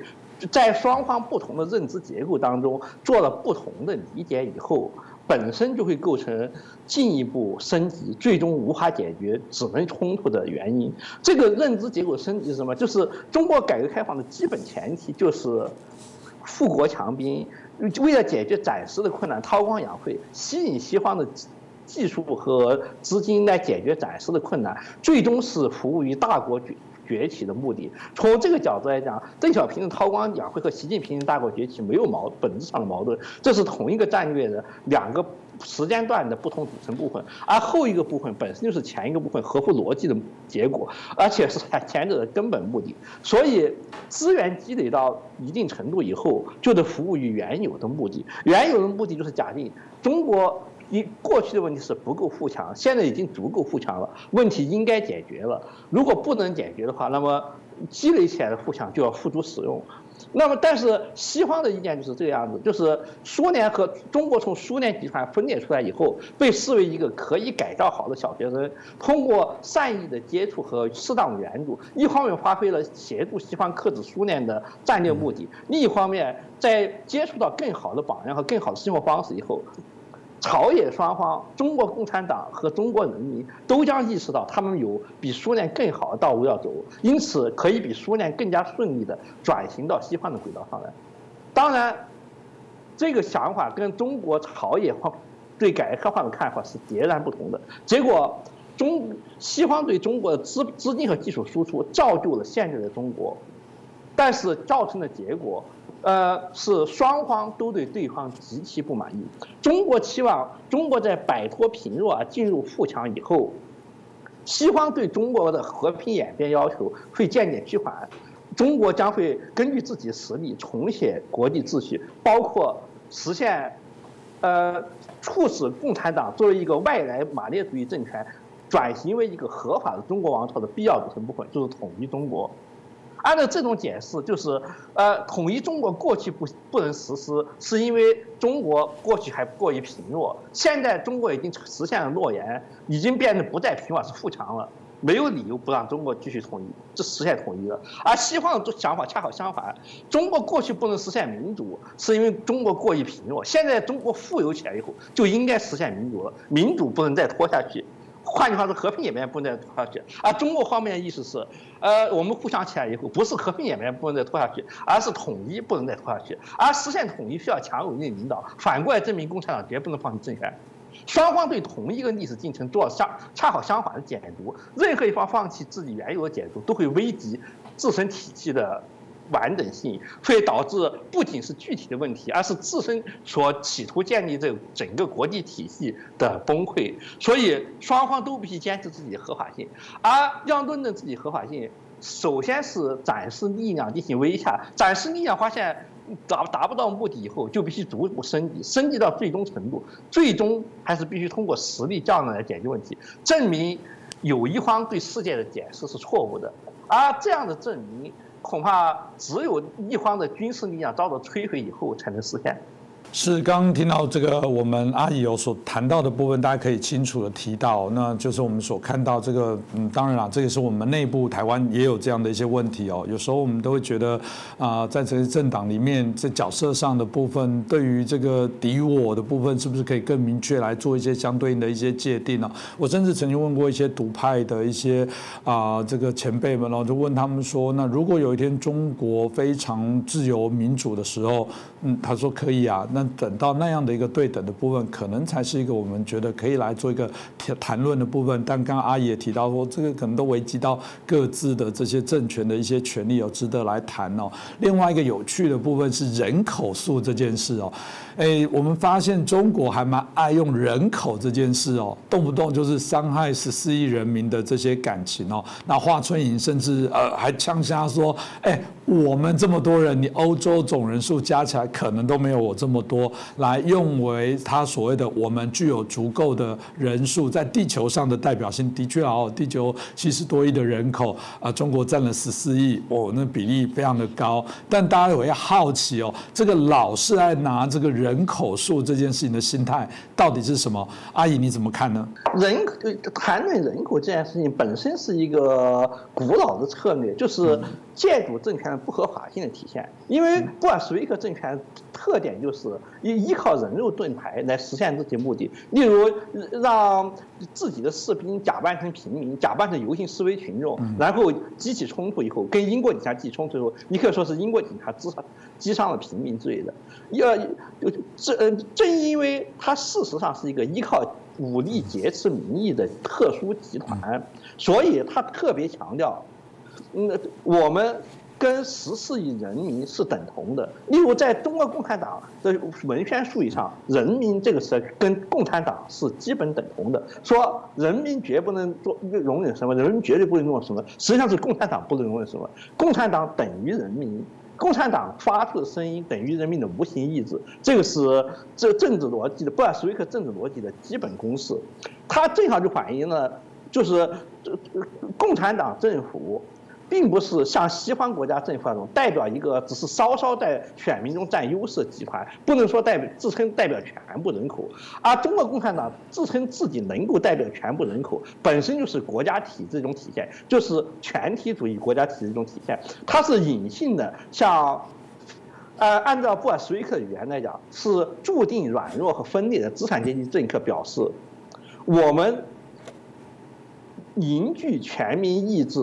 S3: 在双方不同的认知结构当中做了不同的理解以后，本身就会构成进一步升级，最终无法解决只能冲突的原因。这个认知结构升级是什么？就是中国改革开放的基本前提就是富国强兵。为了解决暂时的困难，韬光养晦，吸引西方的技术和资金来解决暂时的困难，最终是服务于大国崛崛起的目的。从这个角度来讲，邓小平的韬光养晦和习近平的大国崛起没有矛本质上的矛盾，这是同一个战略的两个。时间段的不同组成部分，而后一个部分本身就是前一个部分合乎逻辑的结果，而且是前者的根本目的。所以，资源积累到一定程度以后，就得服务于原有的目的。原有的目的就是假定中国一过去的问题是不够富强，现在已经足够富强了，问题应该解决了。如果不能解决的话，那么积累起来的富强就要付诸使用。那么，但是西方的意见就是这个样子，就是苏联和中国从苏联集团分裂出来以后，被视为一个可以改造好的小学生，通过善意的接触和适当的援助，一方面发挥了协助西方克制苏联的战略目的，另一方面在接触到更好的榜样和更好的生活方式以后。朝野双方，中国共产党和中国人民都将意识到他们有比苏联更好的道路要走，因此可以比苏联更加顺利的转型到西方的轨道上来。当然，这个想法跟中国朝野方对改革开放的看法是截然不同的。结果，中西方对中国的资资金和技术输出造就了现在的中国，但是造成的结果。呃，是双方都对对方极其不满意。中国期望中国在摆脱贫弱、进入富强以后，西方对中国的和平演变要求会渐渐趋缓，中国将会根据自己实力重写国际秩序，包括实现，呃，促使共产党作为一个外来马列主义政权，转型为一个合法的中国王朝的必要组成部分，就是统一中国。按照这种解释，就是，呃，统一中国过去不不能实施，是因为中国过去还过于贫弱，现在中国已经实现了诺言，已经变得不再贫弱，是富强了，没有理由不让中国继续统一，这实现统一了。而西方的想法恰好相反，中国过去不能实现民主，是因为中国过于贫弱，现在中国富有起来以后，就应该实现民主了，民主不能再拖下去。换句话说，和平演变不能再拖下去。而中国方面的意思是，呃，我们互相起来以后，不是和平演变不能再拖下去，而是统一不能再拖下去。而实现统一需要强有力的领导，反过来证明共产党绝不能放弃政权。双方对同一个历史进程做相恰好相反的解读，任何一方放弃自己原有的解读，都会危及自身体系的。完整性会导致不仅是具体的问题，而是自身所企图建立这整个国际体系的崩溃。所以双方都必须坚持自己的合法性，而要论证自己合法性，首先是展示力量进行威吓，展示力量发现达达不到目的以后，就必须逐步升级，升级到最终程度，最终还是必须通过实力较量来解决问题，证明有一方对世界的解释是错误的，而这样的证明。恐怕只有一方的军事力量遭到摧毁以后，才能实现。
S1: 是刚刚听到这个，我们阿姨有所谈到的部分，大家可以清楚的提到，那就是我们所看到这个，嗯，当然了，这也是我们内部台湾也有这样的一些问题哦。有时候我们都会觉得，啊，在这些政党里面，这角色上的部分，对于这个敌我的部分，是不是可以更明确来做一些相对应的一些界定呢？我甚至曾经问过一些独派的一些啊，这个前辈们，然后就问他们说，那如果有一天中国非常自由民主的时候，嗯，他说可以啊，那。等到那样的一个对等的部分，可能才是一个我们觉得可以来做一个谈论的部分。但刚刚阿姨也提到说，这个可能都危及到各自的这些政权的一些权利，有值得来谈哦。另外一个有趣的部分是人口数这件事哦。哎，我们发现中国还蛮爱用人口这件事哦，动不动就是伤害十四亿人民的这些感情哦。那华春莹甚至呃还呛瞎说，哎，我们这么多人，你欧洲总人数加起来可能都没有我这么多，来用为他所谓的我们具有足够的人数在地球上的代表性。的确哦，地球七十多亿的人口啊，中国占了十四亿，哦，那比例非常的高。但大家会好奇哦，这个老是爱拿这个人。人口数这件事情的心态到底是什么？阿姨你怎么看呢？
S3: 人谈论人口这件事情本身是一个古老的策略，就是建筑政权不合法性的体现。因为布尔什维克政权特点就是依依靠人肉盾牌来实现自己目的，例如让自己的士兵假扮成平民，假扮成游行示威群众，然后激起冲突以后，跟英国警察起冲突以后，你可以说是英国警察击伤击伤了平民之类的。要正正因为它事实上是一个依靠武力劫持民意的特殊集团，所以他特别强调，嗯，我们跟十四亿人民是等同的。例如，在中国共产党的文宣术语上，“人民”这个词跟共产党是基本等同的。说人民绝不能做容忍什么，人民绝对不能做什么，实际上是共产党不能容忍什么。共产党等于人民。共产党发出的声音等于人民的无形意志，这个是这政治逻辑的布尔什维克政治逻辑的基本公式，它正好就反映了，就是共产党政府。并不是像西方国家政府那种代表一个只是稍稍在选民中占优势的集团，不能说代表自称代表全部人口。而中国共产党自称自己能够代表全部人口，本身就是国家体制一种体现，就是全体主义国家体制一种体现。它是隐性的像呃，按照布尔什维克语言来讲，是注定软弱和分裂的资产阶级政客表示，我们凝聚全民意志，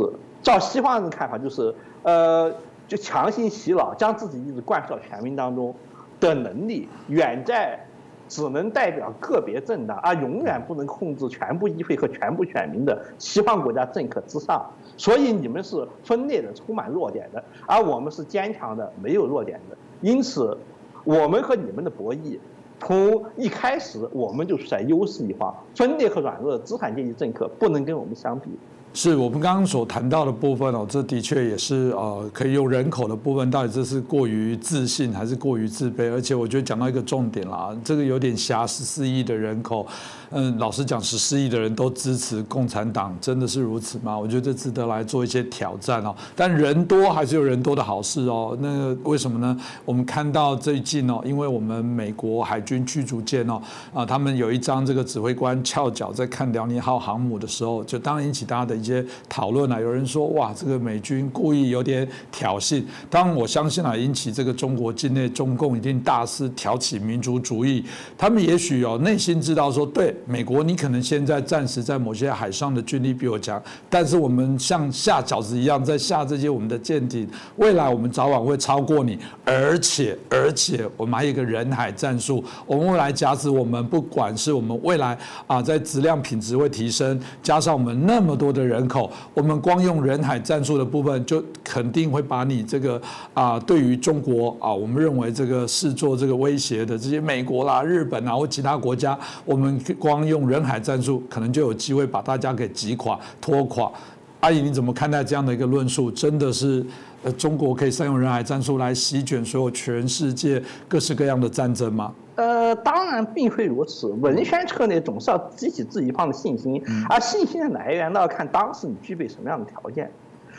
S3: 照西方人的看法，就是呃，就强行洗脑，将自己一直灌输到全民当中的能力，远在只能代表个别政党，而永远不能控制全部议会和全部选民的西方国家政客之上。所以你们是分裂的，充满弱点的，而我们是坚强的，没有弱点的。因此，我们和你们的博弈，从一开始我们就是在优势一方，分裂和软弱的资产阶级政客不能跟我们相比。
S1: 是我们刚刚所谈到的部分哦，这的确也是呃，可以用人口的部分，到底这是过于自信还是过于自卑？而且我觉得讲到一个重点啦，这个有点瑕，十四亿的人口，嗯，老实讲，十四亿的人都支持共产党，真的是如此吗？我觉得这值得来做一些挑战哦。但人多还是有人多的好事哦。那为什么呢？我们看到最近哦，因为我们美国海军驱逐舰哦，啊，他们有一张这个指挥官翘脚在看辽宁号航母的时候，就当然引起大家的一些讨论啊，有人说哇，这个美军故意有点挑衅。当然，我相信啊，引起这个中国境内中共一定大肆挑起民族主义。他们也许哦内心知道说，对美国，你可能现在暂时在某些海上的军力比我强，但是我们像下饺子一样在下这些我们的舰艇，未来我们早晚会超过你。而且而且，我们还有一个人海战术，我们未来假使我们不管是我们未来啊在质量品质会提升，加上我们那么多的人口。我们光用人海战术的部分，就肯定会把你这个啊，对于中国啊，我们认为这个视作这个威胁的这些美国啦、日本啊或其他国家，我们光用人海战术，可能就有机会把大家给击垮、拖垮。阿姨，你怎么看待这样的一个论述？真的是呃，中国可以善用人海战术来席卷所有全世界各式各样的战争吗？
S3: 呃，当然并非如此。文宣策略总是要激起自己一方的信心，而信心的来源呢，要看当时你具备什么样的条件。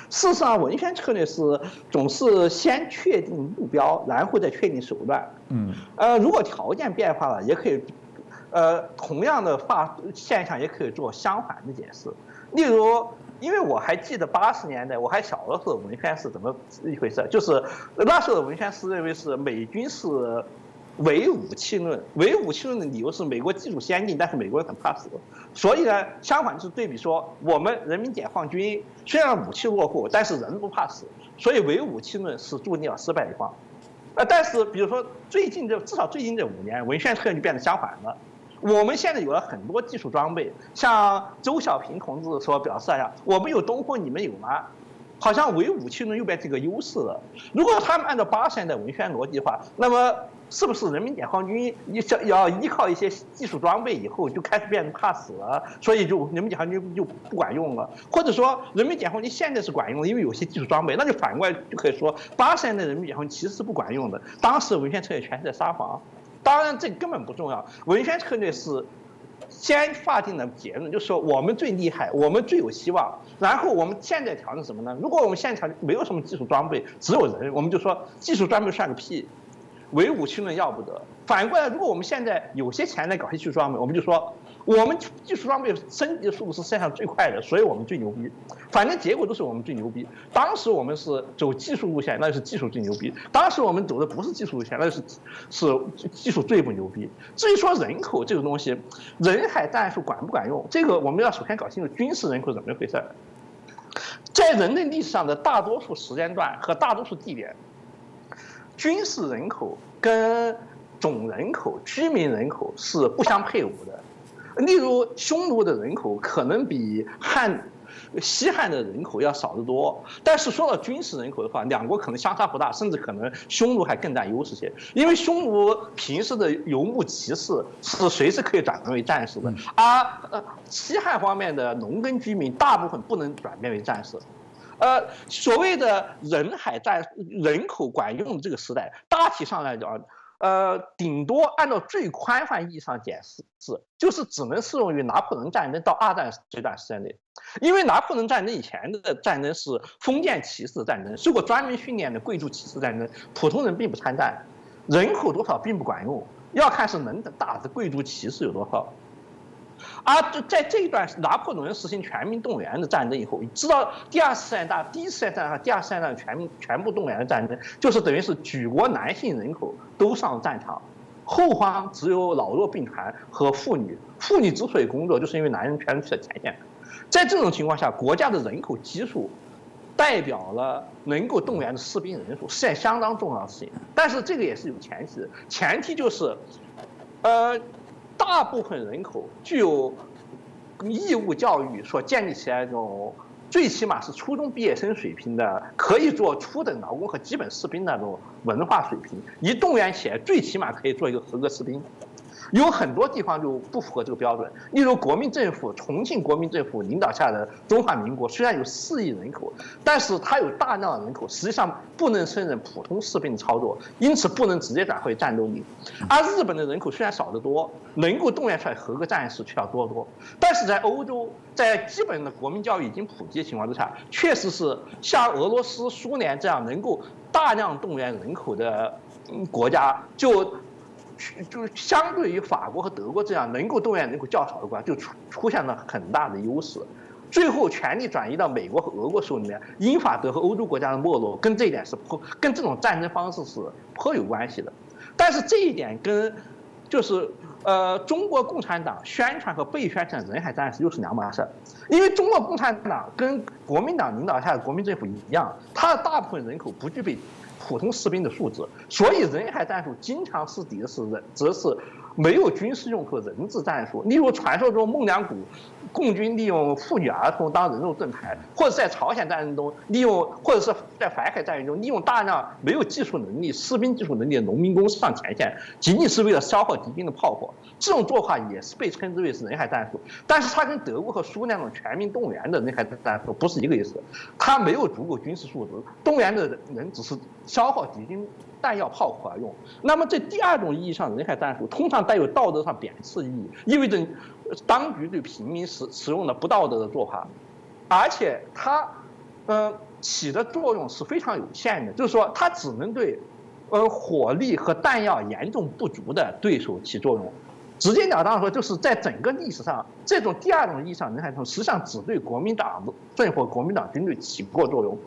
S3: 事实上，文宣策略是总是先确定目标，然后再确定手段。嗯。呃，如果条件变化了，也可以，呃，同样的发现象也可以做相反的解释。例如，因为我还记得八十年代我还小的时候，文宣是怎么一回事？就是那时候的文宣是认为是美军是。唯武器论，唯武器论的理由是美国技术先进，但是美国人很怕死，所以呢，相反就是对比说，我们人民解放军虽然武器落后，但是人不怕死，所以唯武器论是注定要失败的一方。呃，但是比如说最近这至少最近这五年，文宣策略就变得相反了。我们现在有了很多技术装备，像周小平同志所表示呀，我们有东风，你们有吗？好像唯武器论又变成个优势了。如果他们按照八十年代文宣逻辑的话，那么。是不是人民解放军要要依靠一些技术装备以后就开始变得怕死了，所以就人民解放军就不管用了，或者说人民解放军现在是管用的，因为有些技术装备，那就反过来就可以说八十年代人民解放军其实是不管用的，当时文宣策略全是在撒谎，当然这根本不重要，文宣策略是先划定的结论，就是说我们最厉害，我们最有希望，然后我们现在调整什么呢？如果我们现场没有什么技术装备，只有人，我们就说技术装备算个屁。唯武器论要不得。反过来，如果我们现在有些钱来搞些技术装备，我们就说我们技术装备升级的速度是世界上最快的，所以我们最牛逼。反正结果都是我们最牛逼。当时我们是走技术路线，那就是技术最牛逼；当时我们走的不是技术路线，那就是是技术最不牛逼。至于说人口这个东西，人海战术管不管用，这个我们要首先搞清楚军事人口怎么一回事。在人类历史上的大多数时间段和大多数地点。军事人口跟总人口、居民人口是不相配伍的。例如，匈奴的人口可能比汉、西汉的人口要少得多。但是说到军事人口的话，两国可能相差不大，甚至可能匈奴还更占优势些。因为匈奴平时的游牧骑士是随时可以转变为战士的，而呃西汉方面的农耕居民大部分不能转变为战士。呃，所谓的人海战人口管用的这个时代，大体上来讲，呃，顶多按照最宽泛意义上解释，是就是只能适用于拿破仑战争到二战这段时间内，因为拿破仑战争以前的战争是封建骑士战争，受过专门训练的贵族骑士战争，普通人并不参战，人口多少并不管用，要看是能打的贵族骑士有多少。而就在这一段拿破仑实行全民动员的战争以后，知道第二次世界大第一次世界大战和第二次世界大战全民全部动员的战争，就是等于是举国男性人口都上战场，后方只有老弱病残和妇女。妇女之所以工作，就是因为男人全去了前线。在这种情况下，国家的人口基数代表了能够动员的士兵人数，是件相当重要的事情。但是这个也是有前提的，前提就是，呃。大部分人口具有义务教育所建立起来一种最起码是初中毕业生水平的，可以做初等劳工和基本士兵那种文化水平，一动员起来，最起码可以做一个合格士兵。有很多地方就不符合这个标准，例如国民政府，重庆国民政府领导下的中华民国，虽然有四亿人口，但是它有大量的人口实际上不能胜任普通士兵的操作，因此不能直接转回战斗力。而日本的人口虽然少得多，能够动员出来合格战士却要多多。但是在欧洲，在基本的国民教育已经普及的情况之下，确实是像俄罗斯、苏联这样能够大量动员人口的国家就。就是相对于法国和德国这样能够动员人口较少的国家，就出出现了很大的优势。最后权力转移到美国和俄国手里面，英法德和欧洲国家的没落跟这一点是颇跟这种战争方式是颇有关系的。但是这一点跟就是呃中国共产党宣传和被宣传人海战术又是两码事。因为中国共产党跟国民党领导下的国民政府一样，它的大部分人口不具备。普通士兵的素质，所以人海战术经常是抵的是人，则是没有军事用途的人质战术。例如传说中孟良崮。共军利用妇女儿童当人肉盾牌，或者在朝鲜战争中利用，或者是在淮海战役中利用大量没有技术能力、士兵技术能力的农民工上前线，仅仅是为了消耗敌军的炮火。这种做法也是被称之为是人海战术，但是它跟德国和苏联那种全民动员的人海战术不是一个意思。它没有足够军事素质，动员的人只是消耗敌军弹药炮火而用。那么这第二种意义上人海战术，通常带有道德上贬斥意义，意味着。当局对平民使使用的不道德的做法，而且它，呃，起的作用是非常有限的，就是说它只能对，呃，火力和弹药严重不足的对手起作用。直截了当的说，就是在整个历史上，这种第二种意义上人海战术实际上只对国民党政府、国民党军队起不过作用，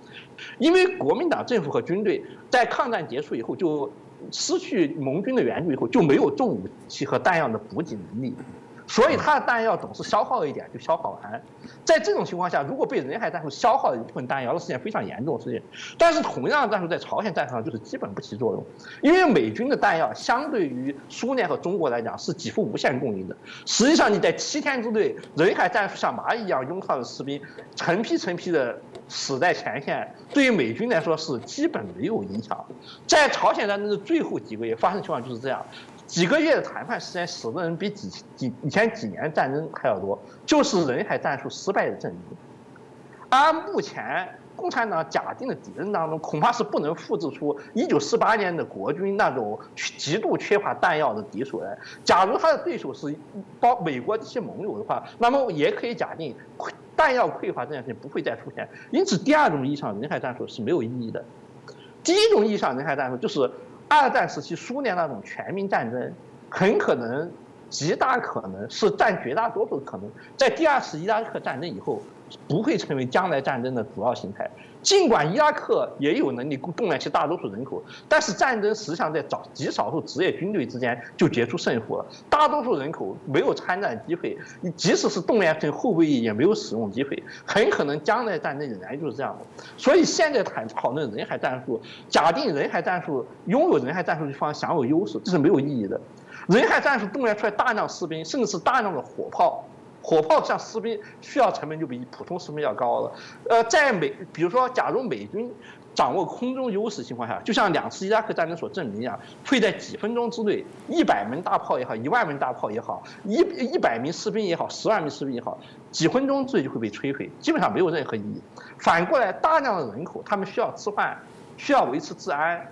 S3: 因为国民党政府和军队在抗战结束以后就失去盟军的援助以后就没有重武器和弹药的补给能力。所以他的弹药总是消耗一点就消耗完，在这种情况下，如果被人海战术消耗了一部分弹药，那是件非常严重的事情。但是同样的战术在朝鲜战场上就是基本不起作用，因为美军的弹药相对于苏联和中国来讲是几乎无限供应的。实际上你在七天之内，人海战术像蚂蚁一样拥靠的士兵成批成批的死在前线，对于美军来说是基本没有影响。在朝鲜战争的最后几个月发生情况就是这样。几个月的谈判时间，死的人比几几以前几年战争还要多，就是人海战术失败的证明。而目前共产党假定的敌人当中，恐怕是不能复制出1948年的国军那种极度缺乏弹药的敌手来。假如他的对手是包美国这些盟友的话，那么也可以假定弹药匮乏这件事情不会再出现。因此，第二种意义上人海战术是没有意义的。第一种意义上人海战术就是。二战时期苏联那种全民战争，很可能，极大可能是占绝大多数的可能，在第二次伊拉克战争以后。不会成为将来战争的主要形态。尽管伊拉克也有能力动员其大多数人口，但是战争实际上在少极少数职业军队之间就决出胜负了。大多数人口没有参战机会，即使是动员成后备役，也没有使用机会。很可能将来战争仍然就是这样的。所以现在谈讨论人海战术，假定人海战术拥有人海战术的方享有优势，这是没有意义的。人海战术动员出来大量士兵，甚至是大量的火炮。火炮像士兵需要成本就比普通士兵要高了，呃，在美，比如说，假如美军掌握空中优势情况下，就像两次伊拉克战争所证明一样，会在几分钟之内，一百门大炮也好，一万门大炮也好，一一百名士兵也好，十万名士兵也好，几分钟之内就会被摧毁，基本上没有任何意义。反过来，大量的人口，他们需要吃饭，需要维持治安，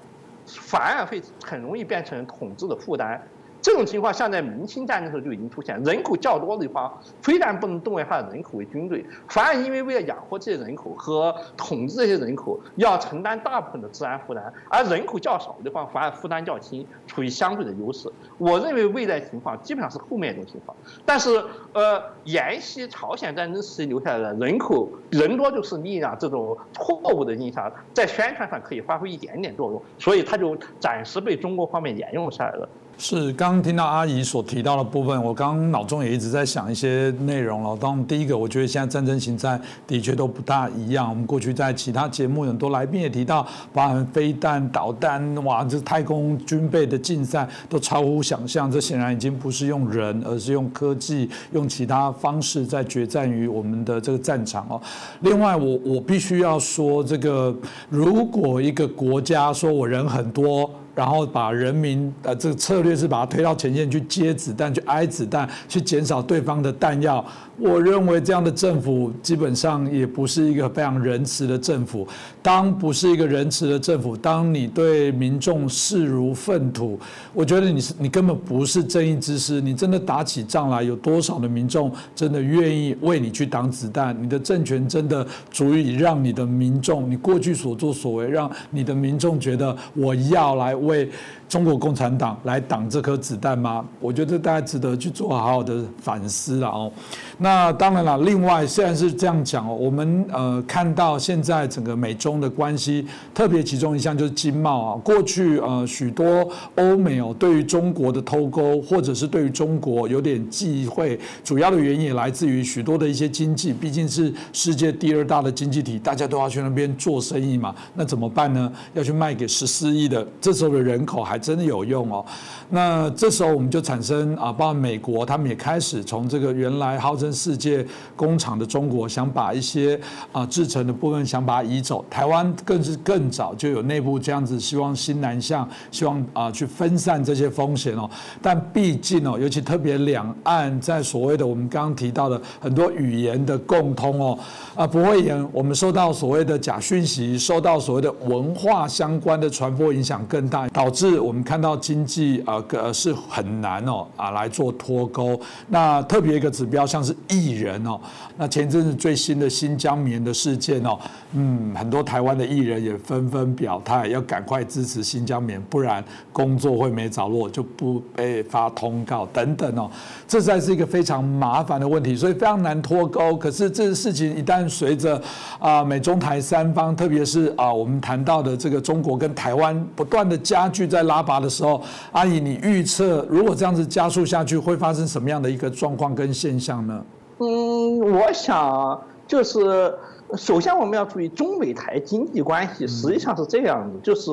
S3: 反而会很容易变成统治的负担。这种情况像在明清战争时候就已经出现，人口较多的地方非但不能动员他的人口为军队，反而因为为了养活这些人口和统治这些人口，要承担大部分的治安负担，而人口较少的地方反而负担较轻，处于相对的优势。我认为未来情况基本上是后面一种情况，但是呃，沿袭朝鲜战争时期留下来的人口人多就是力量这种错误的印象，在宣传上可以发挥一点点作用，所以它就暂时被中国方面沿用下来了。
S1: 是，刚刚听到阿姨所提到的部分，我刚刚脑中也一直在想一些内容了。当，第一个，我觉得现在战争形态的确都不大一样。我们过去在其他节目很多来宾也提到，包含飞弹、导弹，哇，这太空军备的竞赛都超乎想象。这显然已经不是用人，而是用科技、用其他方式在决战于我们的这个战场哦。另外，我我必须要说，这个如果一个国家说我人很多。然后把人民呃，这个策略是把它推到前线去接子弹，去挨子弹，去减少对方的弹药。我认为这样的政府基本上也不是一个非常仁慈的政府。当不是一个仁慈的政府，当你对民众视如粪土，我觉得你是你根本不是正义之师。你真的打起仗来，有多少的民众真的愿意为你去挡子弹？你的政权真的足以让你的民众，你过去所作所为，让你的民众觉得我要来为。中国共产党来挡这颗子弹吗？我觉得大家值得去做好好的反思了哦。那当然了，另外虽然是这样讲哦，我们呃看到现在整个美中的关系，特别其中一项就是经贸啊。过去呃许多欧美哦对于中国的偷钩，或者是对于中国有点忌讳，主要的原因也来自于许多的一些经济，毕竟是世界第二大的经济体，大家都要去那边做生意嘛。那怎么办呢？要去卖给十四亿的这时候的人口还。真的有用哦，那这时候我们就产生啊，包括美国，他们也开始从这个原来号称世界工厂的中国，想把一些啊制成的部分想把它移走。台湾更是更早就有内部这样子，希望新南向，希望啊去分散这些风险哦。但毕竟哦，尤其特别两岸在所谓的我们刚刚提到的很多语言的共通哦，啊不会言，我们受到所谓的假讯息，受到所谓的文化相关的传播影响更大，导致。我们看到经济啊，呃是很难哦啊来做脱钩。那特别一个指标，像是艺人哦。那前阵子最新的新疆棉的事件哦，嗯，很多台湾的艺人也纷纷表态，要赶快支持新疆棉，不然工作会没着落，就不被发通告等等哦。这才是一个非常麻烦的问题，所以非常难脱钩。可是这个事情一旦随着啊美中台三方，特别是啊我们谈到的这个中国跟台湾不断的加剧在拉。拉拔的时候，阿姨，你预测如果这样子加速下去，会发生什么样的一个状况跟现象呢？
S3: 嗯，我想就是首先我们要注意中美台经济关系实际上是这样子，就是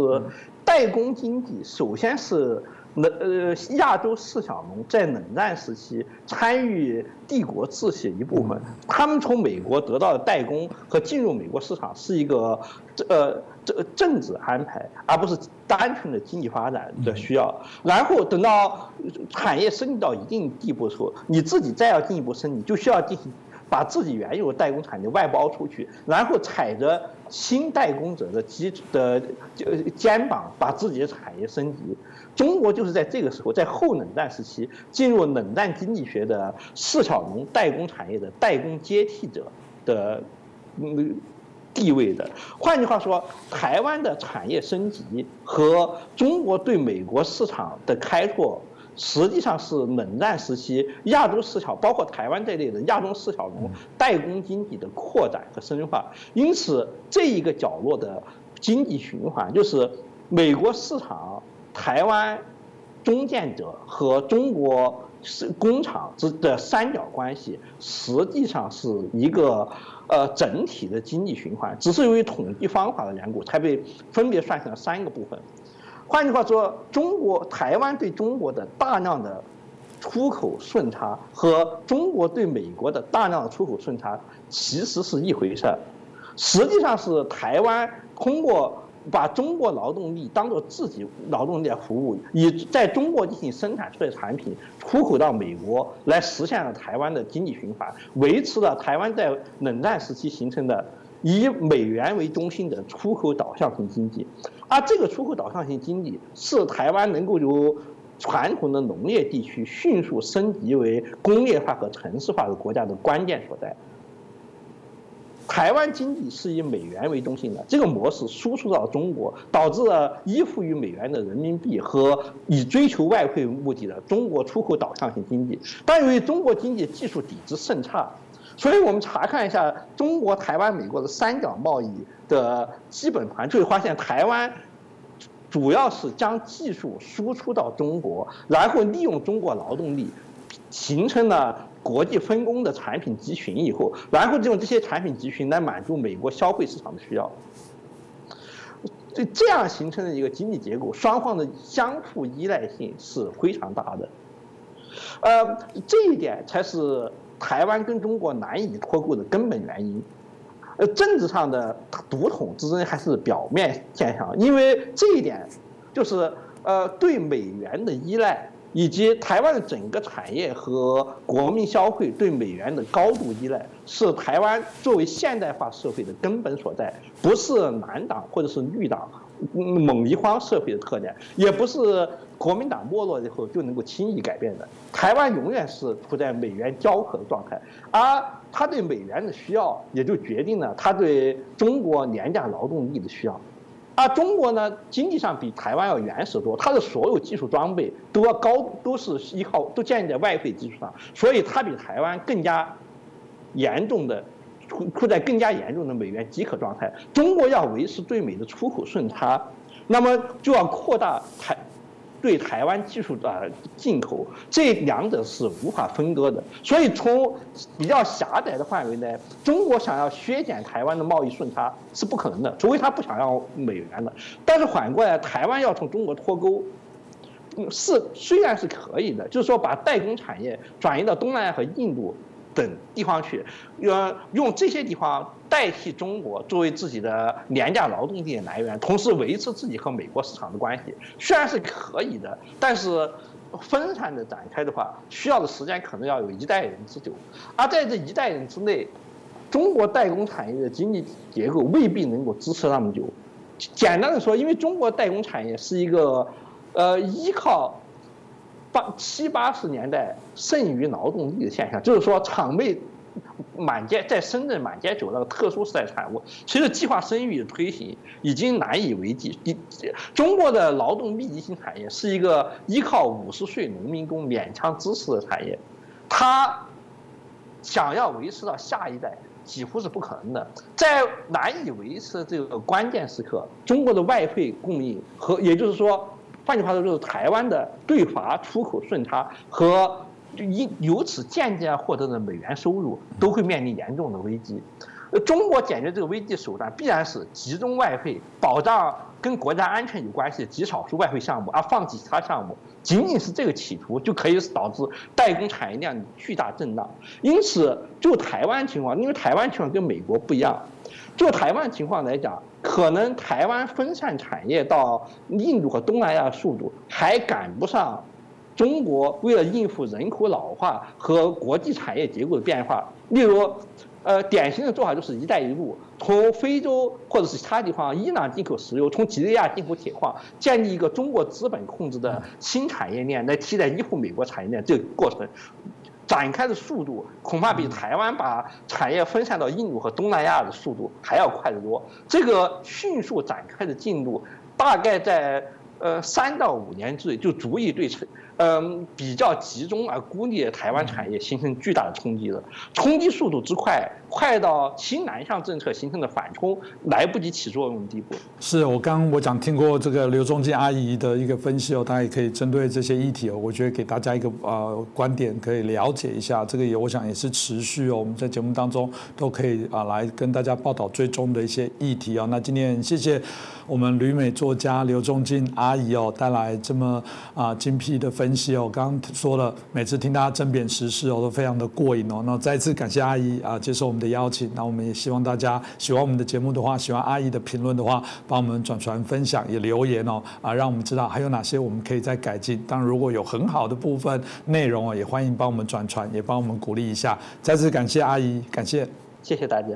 S3: 代工经济首先是。冷呃，亚洲四小龙在冷战时期参与帝国秩序一部分，他们从美国得到的代工和进入美国市场是一个呃这政治安排，而不是单纯的经济发展的需要。然后等到产业升级到一定地步的时候，你自己再要进一步升级，就需要进行把自己原有的代工产业外包出去，然后踩着新代工者的基的肩膀，把自己的产业升级。中国就是在这个时候，在后冷战时期进入冷战经济学的四小龙代工产业的代工接替者的嗯地位的。换句话说，台湾的产业升级和中国对美国市场的开拓，实际上是冷战时期亚洲四小，包括台湾这类的亚洲四小龙代工经济的扩展和深化。因此，这一个角落的经济循环就是美国市场。台湾中建者和中国是工厂之的三角关系，实际上是一个呃整体的经济循环，只是由于统计方法的缘故，才被分别算成了三个部分。换句话说，中国台湾对中国的大量的出口顺差和中国对美国的大量的出口顺差其实是一回事儿，实际上是台湾通过。把中国劳动力当做自己劳动力来服务，以在中国进行生产出来的产品出口到美国，来实现了台湾的经济循环，维持了台湾在冷战时期形成的以美元为中心的出口导向型经济。而这个出口导向型经济是台湾能够由传统的农业地区迅速升级为工业化和城市化的国家的关键所在。台湾经济是以美元为中心的，这个模式输出到中国，导致了依附于美元的人民币和以追求外汇为目的的中国出口导向型经济。但由于中国经济技术底子甚差，所以我们查看一下中国、台湾、美国的三角贸易的基本盘，就会发现台湾主要是将技术输出到中国，然后利用中国劳动力，形成了。国际分工的产品集群以后，然后就用这些产品集群来满足美国消费市场的需要，所以这样形成的一个经济结构，双方的相互依赖性是非常大的。呃，这一点才是台湾跟中国难以脱钩的根本原因。呃，政治上的独统之争还是表面现象，因为这一点就是呃对美元的依赖。以及台湾的整个产业和国民消费对美元的高度依赖，是台湾作为现代化社会的根本所在，不是蓝党或者是绿党猛一荒社会的特点，也不是国民党没落以后就能够轻易改变的。台湾永远是处在美元交合的状态，而他对美元的需要，也就决定了他对中国廉价劳动力的需要。而中国呢，经济上比台湾要原始多，它的所有技术装备都要高，都是依靠都建立在外汇基础上，所以它比台湾更加严重的处处在更加严重的美元饥渴状态。中国要维持对美的出口顺差，那么就要扩大台。对台湾技术的进口，这两者是无法分割的。所以从比较狭窄的范围内，中国想要削减台湾的贸易顺差是不可能的，除非他不想要美元的。但是反过来，台湾要从中国脱钩，是虽然是可以的，就是说把代工产业转移到东南亚和印度。等地方去，用用这些地方代替中国作为自己的廉价劳动力来源，同时维持自己和美国市场的关系，虽然是可以的，但是分散的展开的话，需要的时间可能要有一代人之久。而在这一代人之内，中国代工产业的经济结构未必能够支持那么久。简单的说，因为中国代工产业是一个，呃，依靠。八七八十年代剩余劳动力的现象，就是说厂妹满街在深圳满街走那个特殊时代产物。随着计划生育的推行已经难以为继。中国的劳动密集型产业是一个依靠五十岁农民工勉强支持的产业，它想要维持到下一代几乎是不可能的。在难以维持这个关键时刻，中国的外汇供应和也就是说。换句话说，就是台湾的对华出口顺差和因由此渐渐获得的美元收入都会面临严重的危机。中国解决这个危机手段必然是集中外汇，保障跟国家安全有关系的极少数外汇项目，而放弃其他项目。仅仅是这个企图就可以导致代工产业链巨大震荡。因此，就台湾情况，因为台湾情况跟美国不一样，就台湾情况来讲。可能台湾分散产业到印度和东南亚的速度还赶不上中国为了应付人口老化和国际产业结构的变化。例如，呃，典型的做法就是“一带一路”，从非洲或者是其他地方伊朗进口石油，从几内亚进口铁矿，建立一个中国资本控制的新产业链来替代依附美国产业链这个过程。展开的速度恐怕比台湾把产业分散到印度和东南亚的速度还要快得多。这个迅速展开的进度，大概在呃三到五年之内就足以对成。嗯，比较集中而孤立的台湾产业形成巨大的冲击了，冲击速度之快，快到新南向政策形成的反冲来不及起作用的地步。
S1: 是我刚我讲听过这个刘仲敬阿姨的一个分析哦，大家也可以针对这些议题哦，我觉得给大家一个呃观点可以了解一下，这个也我想也是持续哦，我们在节目当中都可以啊来跟大家报道最终的一些议题哦。那今天谢谢我们旅美作家刘仲敬阿姨哦带来这么啊精辟的分。分析哦，刚刚说了，每次听大家争辩时事哦，都非常的过瘾哦。那再次感谢阿姨啊，接受我们的邀请。那我们也希望大家喜欢我们的节目的话，喜欢阿姨的评论的话，帮我们转传分享，也留言哦啊，让我们知道还有哪些我们可以再改进。当然，如果有很好的部分内容哦，也欢迎帮我们转传，也帮我们鼓励一下。再次感谢阿姨，感谢，
S3: 谢谢大家。